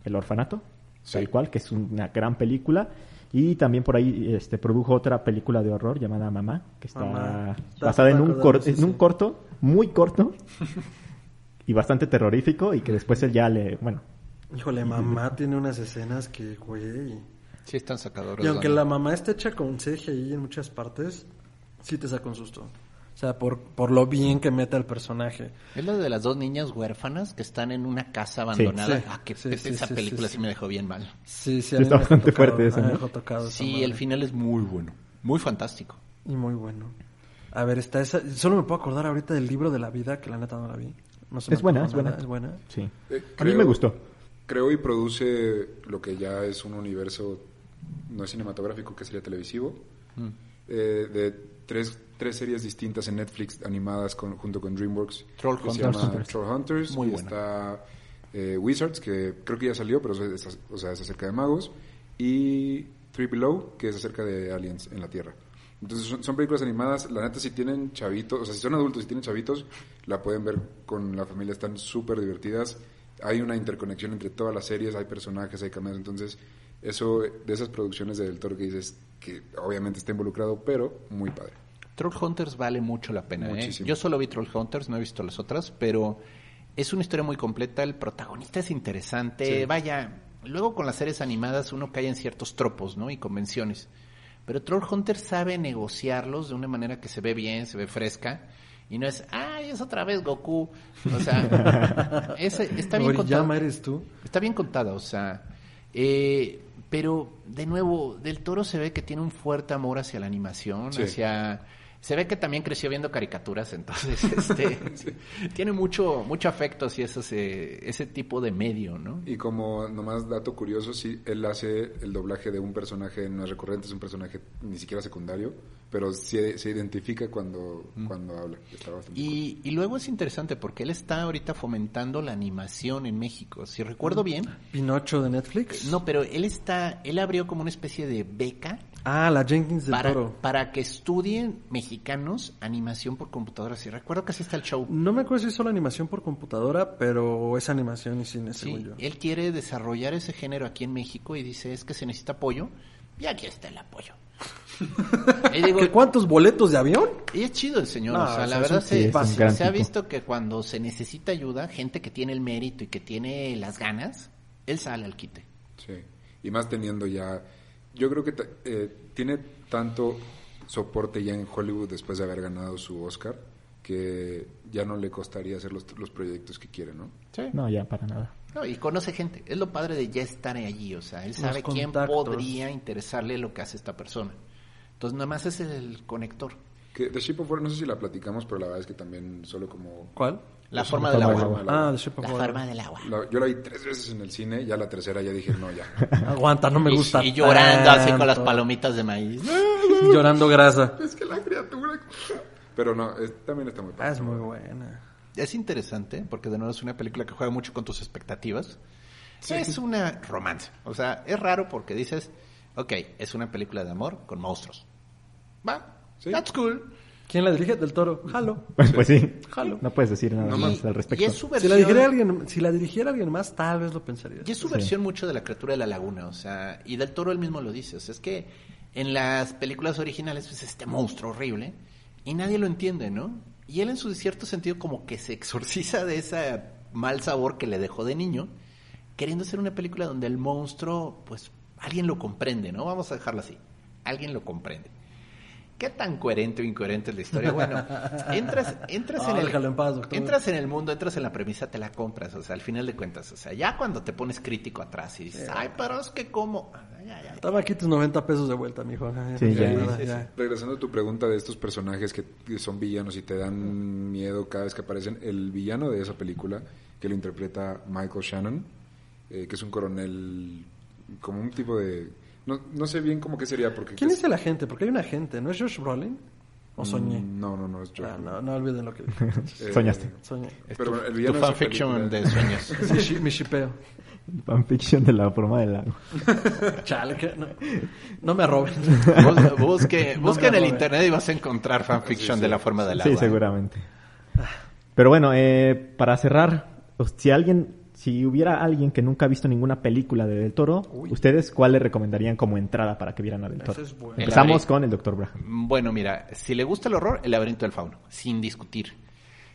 El Orfanato, Sí. tal cual, que es una gran película. Y también por ahí este, produjo otra película de horror llamada Mamá, que está Mamá. basada en Está un, cor- sí, en un corto, muy corto, y bastante terrorífico, y que después él ya le, bueno, Híjole, mamá tiene unas escenas que, güey. Sí, están sacadores. Y aunque la mamá esté hecha con CGI en muchas partes, sí te saca un susto. O sea, por, por lo bien que mete al personaje. Es la de las dos niñas huérfanas que están en una casa abandonada. sí. ah, que Sí, sí, esa sí, película sí, sí, sí. me dejó bien mal. Sí, sí, Sí, a mí está me dejó bastante tocado, fuerte tocado esa Sí, el final es muy bueno. Muy fantástico. Y muy bueno. A ver, está esa... Solo me puedo acordar ahorita del libro de la vida, que la neta no la vi. No se me Es buena, es nada, buena. Es buena. sí. Eh, A mí me gustó. Creo y produce lo que ya es un universo no cinematográfico, que sería televisivo, Mm. eh, de tres, tres series distintas en Netflix animadas con- junto con DreamWorks. Troll que se Hunters. llama Troll Hunters. Muy y buena. está eh, Wizards, que creo que ya salió, pero es, es- o sea, es acerca de magos. Y Three Below, que es acerca de aliens en la Tierra. Entonces son, son películas animadas, la neta si tienen chavitos, o sea, si son adultos y tienen chavitos, la pueden ver con la familia, están súper divertidas. Hay una interconexión entre todas las series, hay personajes, hay cameos, entonces eso de esas producciones de Del Toro que dices que obviamente está involucrado, pero muy padre. Troll Hunters vale mucho la pena. ¿eh? Yo solo vi Troll Hunters, no he visto las otras, pero es una historia muy completa. El protagonista es interesante. Sí. Vaya, luego con las series animadas uno cae en ciertos tropos, ¿no? Y convenciones. Pero Trollhunter sabe negociarlos de una manera que se ve bien, se ve fresca. Y no es, ay, es otra vez Goku. O sea, ese, está bien contado. eres tú. Está bien contada, o sea. eh, pero, de nuevo, Del Toro se ve que tiene un fuerte amor hacia la animación, Sí. hacia... Se ve que también creció viendo caricaturas, entonces este, tiene mucho mucho afecto hacia ese, ese tipo de medio, ¿no? Y como nomás dato curioso, sí, él hace el doblaje de un personaje, no es recurrente, es un personaje ni siquiera secundario, pero se, se identifica cuando, cuando habla. Está bastante cool. Y, y luego es interesante porque él está ahorita fomentando la animación en México. Si recuerdo bien, Pinocho de Netflix. no, pero él está, él abrió como una especie de beca Ah, la Jenkins del para, Toro. para que estudien mexicanos animación por computadora. Si recuerdo que así está el show. No me acuerdo si es solo animación por computadora, pero es animación y cine, según Sí, yo. él quiere desarrollar ese género aquí en México y dice es que se necesita apoyo y aquí está el apoyo. y digo, ¿Qué, ¿Cuántos boletos de avión? y es chido el señor, No, o sea, la verdad se, sí, se- se ha visto que cuando se necesita ayuda, gente que tiene el mérito y que tiene las ganas, él sale al quite. Sí, y más teniendo ya, yo creo que ta- eh, tiene tanto soporte ya en Hollywood después de haber ganado su Oscar que ya no le costaría hacer los, los proyectos que quiere, ¿no? No, ya para nada. No, y conoce gente, es lo padre de ya estar allí, o sea, él sabe quién contactos. podría interesarle lo que hace esta persona. Entonces, nada más es el conector. Que The Shape of Water, no sé si la platicamos, pero la verdad es que también solo como... ¿Cuál? La forma la del agua. Ah, The Shape of La Water. forma del agua. la- yo la vi tres veces en el cine, ya la tercera ya dije, no, ya. Aguanta, no me gusta. y, llorando así con las palomitas de maíz. Llorando grasa. es que la criatura... Pero no, es- también está muy Ah, padre. es muy buena. Es interesante porque de nuevo es una película que juega mucho con tus expectativas. Es una romance. O sea, es raro porque dices, ok, es una película de amor con monstruos. Va, Sí. that's cool. ¿Quién la dirige? Del Toro. Jalo. Pues sí. Jalo. No puedes decir nada No más Y- al respecto. Y es su Si versión, la, dirigiera alguien, si la dirigiera alguien más, tal vez lo pensaría. y es su versión mucho de la criatura de la laguna. O sea, y del toro él mismo lo dice. O sea, es que en las películas originales es este monstruo horrible y nadie lo entiende, ¿no? Y él en su cierto sentido como que se exorciza de ese mal sabor que le dejó de niño, queriendo hacer una película donde el monstruo, pues, alguien lo comprende, ¿no? Vamos a dejarlo así. Alguien lo comprende. ¿Qué tan coherente o incoherente es la historia? Bueno, entras, entras Ah, en el déjalo en paz, entras en el mundo, entras en la premisa, te la compras, o sea, al final de cuentas, o sea, ya cuando te pones crítico atrás y dices, ay, pero es que cómo, Ah. Toma aquí tus 90 pesos de vuelta, mijo. Sí, ya. Regresando a tu pregunta de estos personajes que que son villanos y te dan miedo cada vez que aparecen, el villano de esa película, que lo interpreta Michael Shannon, eh, que es un coronel, como un tipo de... No, no sé bien cómo que sería, porque... ¿Quién es el agente? Porque hay un agente, ¿no es Josh Brolin? ¿O soñé? Mm, No, no, no, es Josh. Ah, no, no olviden lo que dije. Eh, Soñaste. Soñé. Pero bueno, el Tu villano esa fanfiction de sueños. Mi shi- Mi shipeo. Fanfiction de la forma del lago. Chale, que no, no me roben. Bus- Busque, No busca en el roben. internet y vas a encontrar fanfiction de la forma del agua. Sí, seguramente. Pero bueno, eh, para cerrar, si alguien, si hubiera alguien que nunca ha visto ninguna película de Del Toro, ¿ustedes cuál le recomendarían como entrada para que vieran a Del Toro? Es bueno. Empezamos El con el Dr. Braham. Bueno, mira, si le gusta el horror, el laberinto del fauno, sin discutir.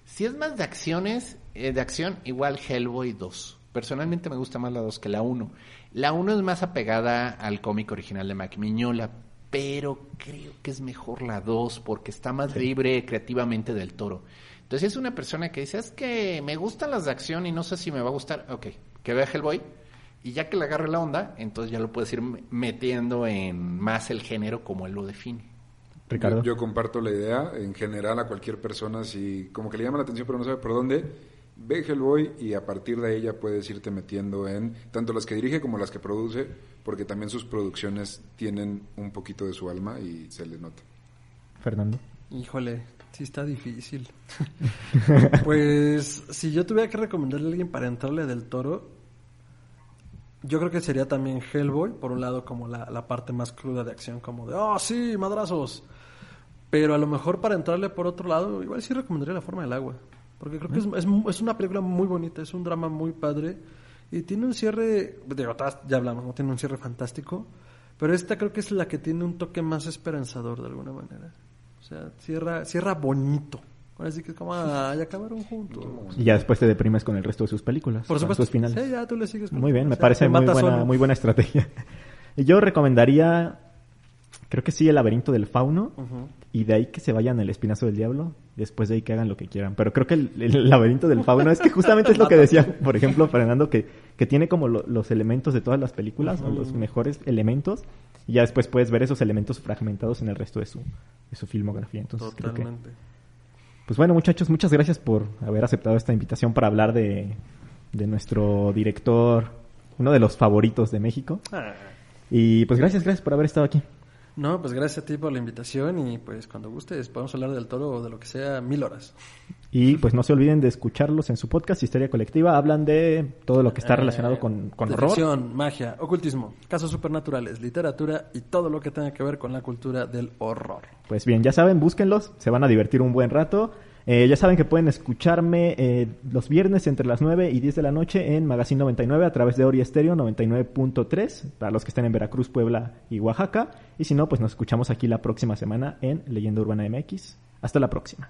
Si es más de acciones, eh, de acción, igual Hellboy 2. Personalmente me gusta más la 2 que la 1. La 1 es más apegada al cómic original de Mac Miñola, pero creo que es mejor la 2 porque está más libre creativamente del toro. Entonces, si es una persona que dice, es que me gustan las de acción y no sé si me va a gustar, ok, que vea Hellboy. Y ya que le agarre la onda, entonces ya lo puedes ir metiendo en más el género como él lo define. Ricardo. Yo, yo comparto la idea, en general a cualquier persona, si como que le llama la atención pero no sabe por dónde, ve Hellboy y a partir de ella puedes irte metiendo en tanto las que dirige como las que produce, porque también sus producciones tienen un poquito de su alma y se le nota. Fernando. Híjole, sí está difícil. pues si yo tuviera que recomendarle a alguien para entrarle del toro, yo creo que sería también Hellboy, por un lado como la, la parte más cruda de acción, como de, oh sí, madrazos. Pero a lo mejor para entrarle por otro lado, igual sí recomendaría La Forma del Agua. Porque creo que es, es, es una película muy bonita, es un drama muy padre. Y tiene un cierre, digo, ya hablamos, no tiene un cierre fantástico. Pero esta creo que es la que tiene un toque más esperanzador de alguna manera. O sea, cierra, cierra bonito. Ahora sí que es como, ah, ya acabaron juntos. Y ya después te deprimes con el resto de sus películas. Por supuesto. Sus finales. Sí, ya tú le sigues. con- Muy bien, o me sea, parece muy buena, solo. muy buena estrategia. Yo recomendaría Creo que sí, el laberinto del fauno. Y de ahí que se vayan al espinazo del diablo. Después de ahí que hagan lo que quieran. Pero creo que el, el laberinto del fauno es que justamente es lo que decía, por ejemplo, Fernando, que, que tiene como lo- los elementos de todas las películas, o los mejores elementos. Y ya después puedes ver esos elementos fragmentados en el resto de su, de su filmografía. Entonces creo que... Totalmente. Pues bueno, muchachos, muchas gracias por haber aceptado esta invitación para hablar de, de nuestro director, uno de los favoritos de México. Ah. Y pues gracias, gracias por haber estado aquí. No, pues gracias a ti por la invitación y pues cuando gustes podemos hablar del toro o de lo que sea mil horas. Y pues no se olviden de escucharlos en su podcast Historia Colectiva. Hablan de todo lo que está Eh, relacionado con, con de horror. magia, ocultismo, casos supernaturales, literatura y todo lo que tenga que ver con la cultura del horror. Pues bien, ya saben, búsquenlos, se van a divertir un buen rato. Eh, ya saben que pueden escucharme eh, los viernes entre las 9 y 10 de la noche en Magazine 99 a través de Ori Estéreo 99.3 para los que estén en Veracruz, Puebla y Oaxaca. Y si no, pues nos escuchamos aquí la próxima semana en Leyenda Urbana MX. Hasta la próxima.